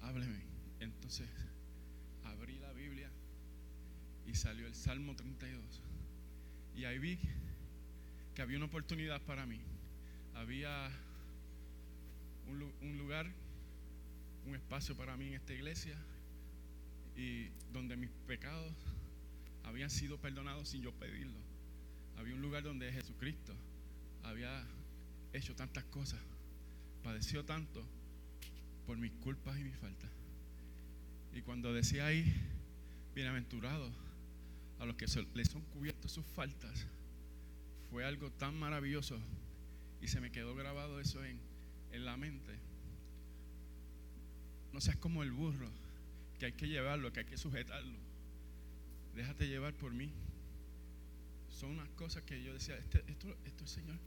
Hábleme. Entonces, abrí la Biblia y salió el Salmo 32. Y ahí vi que había una oportunidad para mí. Había un, lugar, un espacio para mí en esta iglesia y donde mis pecados habían sido perdonados sin yo pedirlo. Había un lugar donde Jesucristo había hecho tantas cosas, padeció tanto por mis culpas y mis faltas. Y cuando decía ahí, bienaventurados a los que les son cubiertos sus faltas, fue algo tan maravilloso y se me quedó grabado eso en, en la mente. No seas como el burro, que hay que llevarlo, que hay que sujetarlo. Déjate llevar por mí. Son unas cosas que yo decía, este, esto, esto el Señor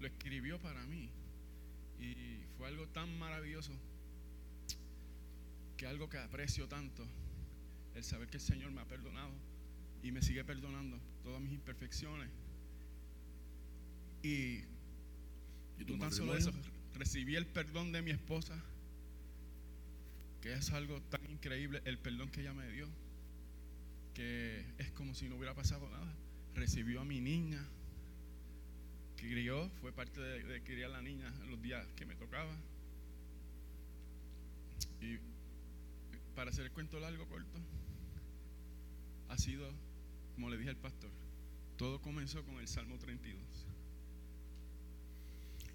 lo escribió para mí. Y fue algo tan maravilloso, que algo que aprecio tanto, el saber que el Señor me ha perdonado y me sigue perdonando todas mis imperfecciones. Y, ¿Y no tan solo eso, recibí el perdón de mi esposa, que es algo tan increíble, el perdón que ella me dio, que es como si no hubiera pasado nada. Recibió a mi niña, crió, fue parte de, criar a la niña en los días que me tocaba. Y para hacer el cuento largo, corto, ha sido, como le dije al pastor, todo comenzó con el Salmo 32.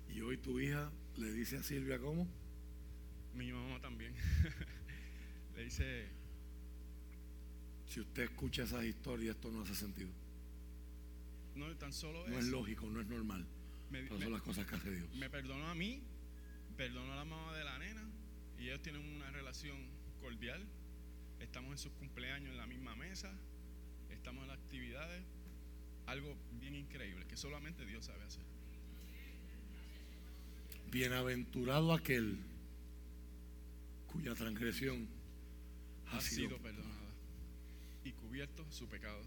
Y hoy tu hija le dice a Silvia cómo. Mi mamá también. le dice... Si usted escucha esas historias, esto no hace sentido. no tan solo No es lógico, no es normal. me, Pero me- son las cosas que hace Dios. me perdonó a mí, perdonó a la mamá de la nena y ellos tienen una relación cordial. Estamos en sus cumpleaños en la misma mesa, estamos en las actividades, algo bien increíble que solamente Dios sabe hacer. Bienaventurado aquel cuya transgresión ha, Ha sido, sido perdonada y cubierto su pecado.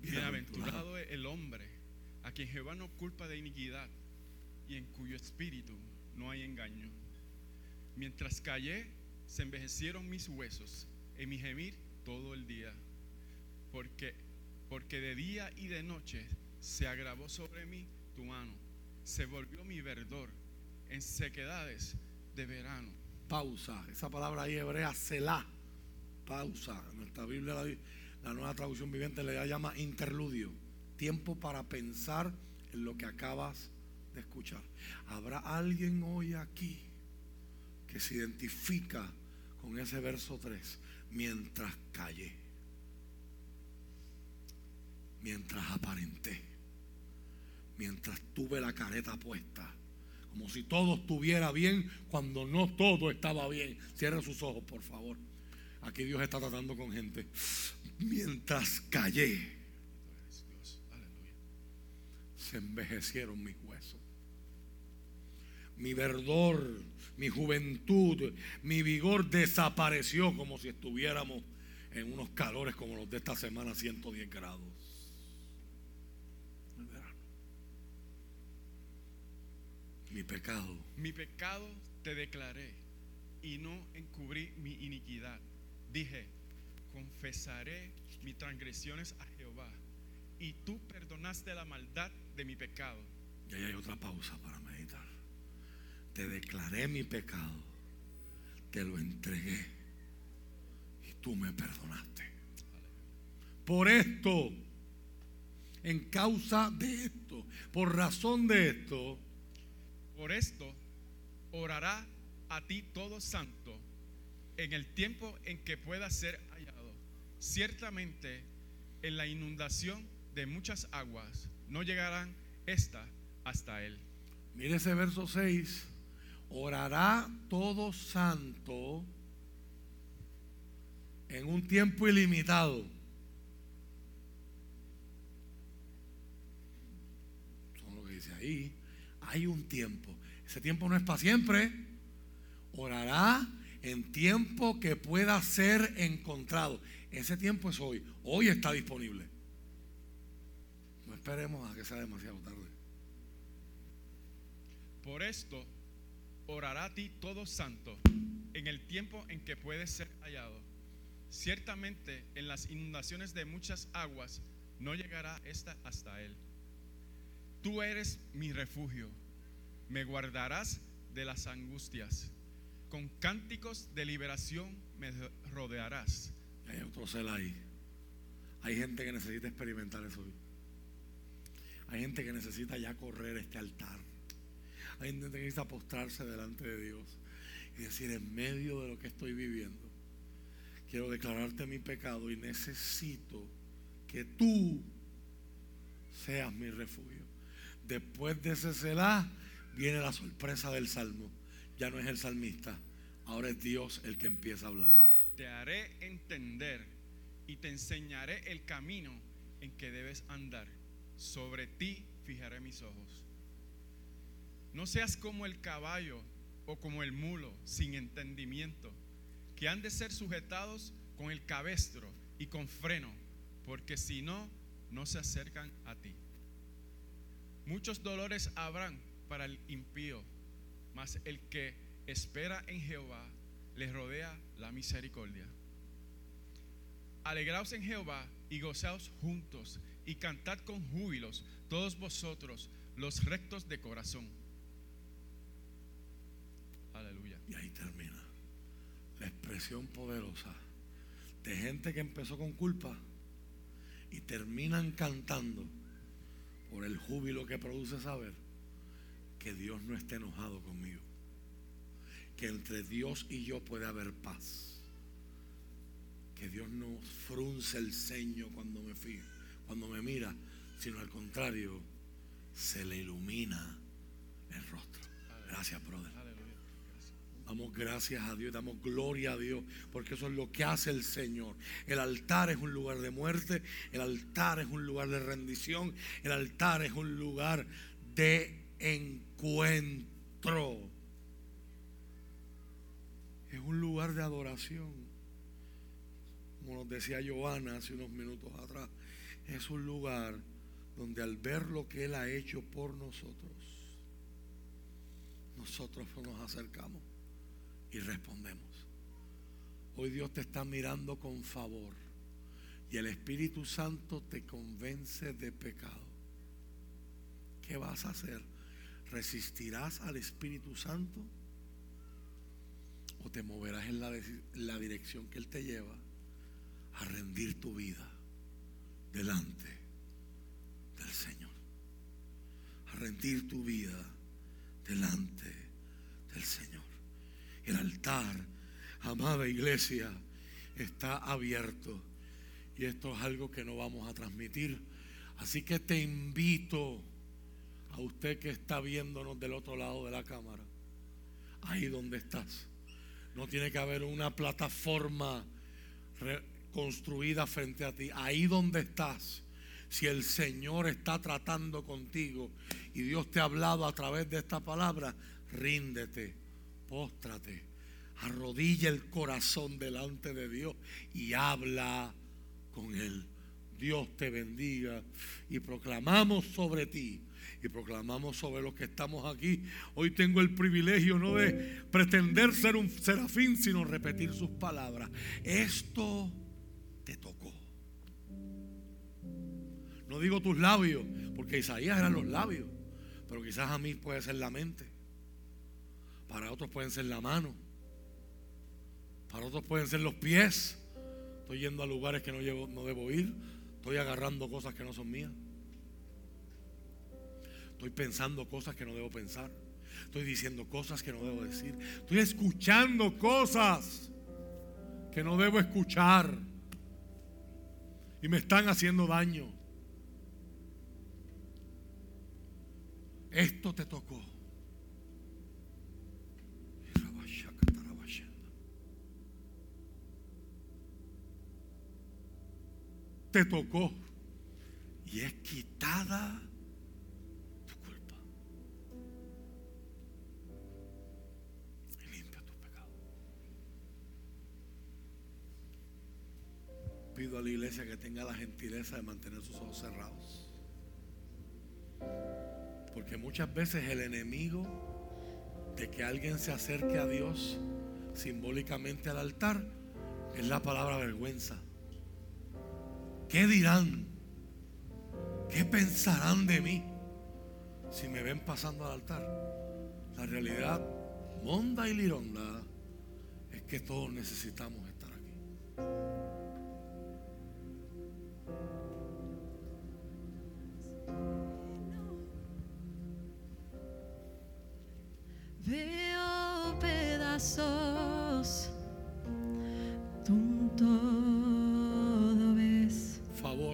bienaventurado. Es el hombre a quien Jehová no culpa de iniquidad y en cuyo espíritu no hay engaño. Mientras callé, se envejecieron mis huesos en mi gemir todo el día, porque, porque de día y de noche se agravó sobre mí tu mano, se volvió mi verdor en sequedades de verano. Pausa. Esa palabra ahí hebrea, selah. Pausa. Nuestra Biblia, la, la nueva traducción viviente le llama interludio. Tiempo para pensar en lo que acabas de escuchar. ¿Habrá alguien hoy aquí que se identifica con ese verso 3? Mientras callé. Mientras aparenté. Mientras tuve la careta puesta. Como si todo estuviera bien cuando no todo estaba bien. Cierre sus ojos, por favor. Aquí Dios está tratando con gente. Mientras callé, se envejecieron mis huesos. Mi verdor, mi juventud, mi vigor desapareció como si estuviéramos en unos calores como los de esta semana, 110 grados. El verano. Mi pecado Mi pecado te declaré y no encubrí mi iniquidad. Dije, confesaré mis transgresiones a Jehová y tú perdonaste la maldad de mi pecado. Y ahí hay otra pausa para meditar. Te declaré mi pecado, te lo entregué y tú me perdonaste. Por esto, en causa de esto, por razón de esto, Por esto orará a ti todo santo en el tiempo en que pueda ser hallado. Ciertamente en la inundación de muchas aguas no llegarán esta hasta él. mire ese verso 6, orará todo santo en un tiempo ilimitado. Es lo que dice ahí. Hay un tiempo. Ese tiempo no es para siempre. Orará en tiempo que pueda ser encontrado. Ese tiempo es hoy. Hoy está disponible. No esperemos a que sea demasiado tarde. Por esto orará a ti todo santo en el tiempo en que puedes ser hallado. Ciertamente en las inundaciones de muchas aguas no llegará esta hasta él. Tú eres mi refugio, me guardarás de las angustias. Con cánticos de liberación me rodearás. Hay otro cel ahí. Hay gente que necesita experimentar eso. Hay gente que necesita ya correr este altar. Hay gente que necesita postrarse delante de Dios y decir, en medio de lo que estoy viviendo, quiero declararte mi pecado y necesito que tú seas mi refugio. Después de ese Selah viene la sorpresa del salmo. Ya no es el salmista, ahora es Dios el que empieza a hablar. Te haré entender y te enseñaré el camino en que debes andar. Sobre ti fijaré mis ojos. No seas como el caballo o como el mulo sin entendimiento, que han de ser sujetados con el cabestro y con freno, porque si no, no se acercan a ti. Muchos dolores habrán para el impío, mas el que espera en Jehová le rodea la misericordia. Alegraos en Jehová y gozaos juntos y cantad con júbilos todos vosotros los rectos de corazón. Aleluya. Y ahí termina la expresión poderosa de gente que empezó con culpa y terminan cantando por el júbilo que produce saber que Dios no está enojado conmigo. Que entre Dios y yo puede haber paz. Que Dios no frunce el ceño cuando me fija, cuando me mira, sino al contrario, se le ilumina el rostro. Gracias, brother. Damos gracias a Dios, damos gloria a Dios, porque eso es lo que hace el Señor. El altar es un lugar de muerte, el altar es un lugar de rendición, el altar es un lugar de encuentro. Es un lugar de adoración. Como nos decía Joana hace unos minutos atrás, es un lugar donde al ver lo que Él ha hecho por nosotros, nosotros nos acercamos y respondemos. Hoy Dios te está mirando con favor y el Espíritu Santo te convence de pecado. ¿Qué vas a hacer? ¿Resistirás al Espíritu Santo? ¿O te moverás en la, la dirección que Él te lleva a rendir tu vida delante del Señor? A rendir tu vida delante del Señor. El altar, amada iglesia, está abierto. Y esto es algo que no vamos a transmitir. Así que te invito a usted que está viéndonos del otro lado de la cámara, ahí donde estás. No tiene que haber una plataforma construida frente a ti. Ahí donde estás, si el Señor está tratando contigo y Dios te ha hablado a través de esta palabra, ríndete, póstrate, arrodilla el corazón delante de Dios y habla con Él. Dios te bendiga y proclamamos sobre ti y proclamamos sobre los que estamos aquí. Hoy tengo el privilegio no de pretender ser un serafín, sino repetir sus palabras. Esto te tocó. No digo tus labios, porque Isaías eran los labios, pero quizás a mí puede ser la mente. Para otros pueden ser la mano. Para otros pueden ser los pies. Estoy yendo a lugares que no, debo ir. Estoy agarrando cosas que no son mías. Estoy pensando cosas que no debo pensar. Estoy diciendo cosas que no debo decir. Estoy escuchando cosas que no debo escuchar. Y me están haciendo daño. Esto te tocó. Te tocó. Y es quitada tu culpa. Y limpia tu pecado. Pido a la iglesia que tenga la gentileza de mantener sus ojos cerrados. Porque muchas veces el enemigo de que alguien se acerque a Dios simbólicamente al altar es la palabra vergüenza. ¿Qué dirán? ¿Qué pensarán de mí si me ven pasando al altar? La realidad, monda y lironda, es que todos necesitamos estar aquí. Veo pedazos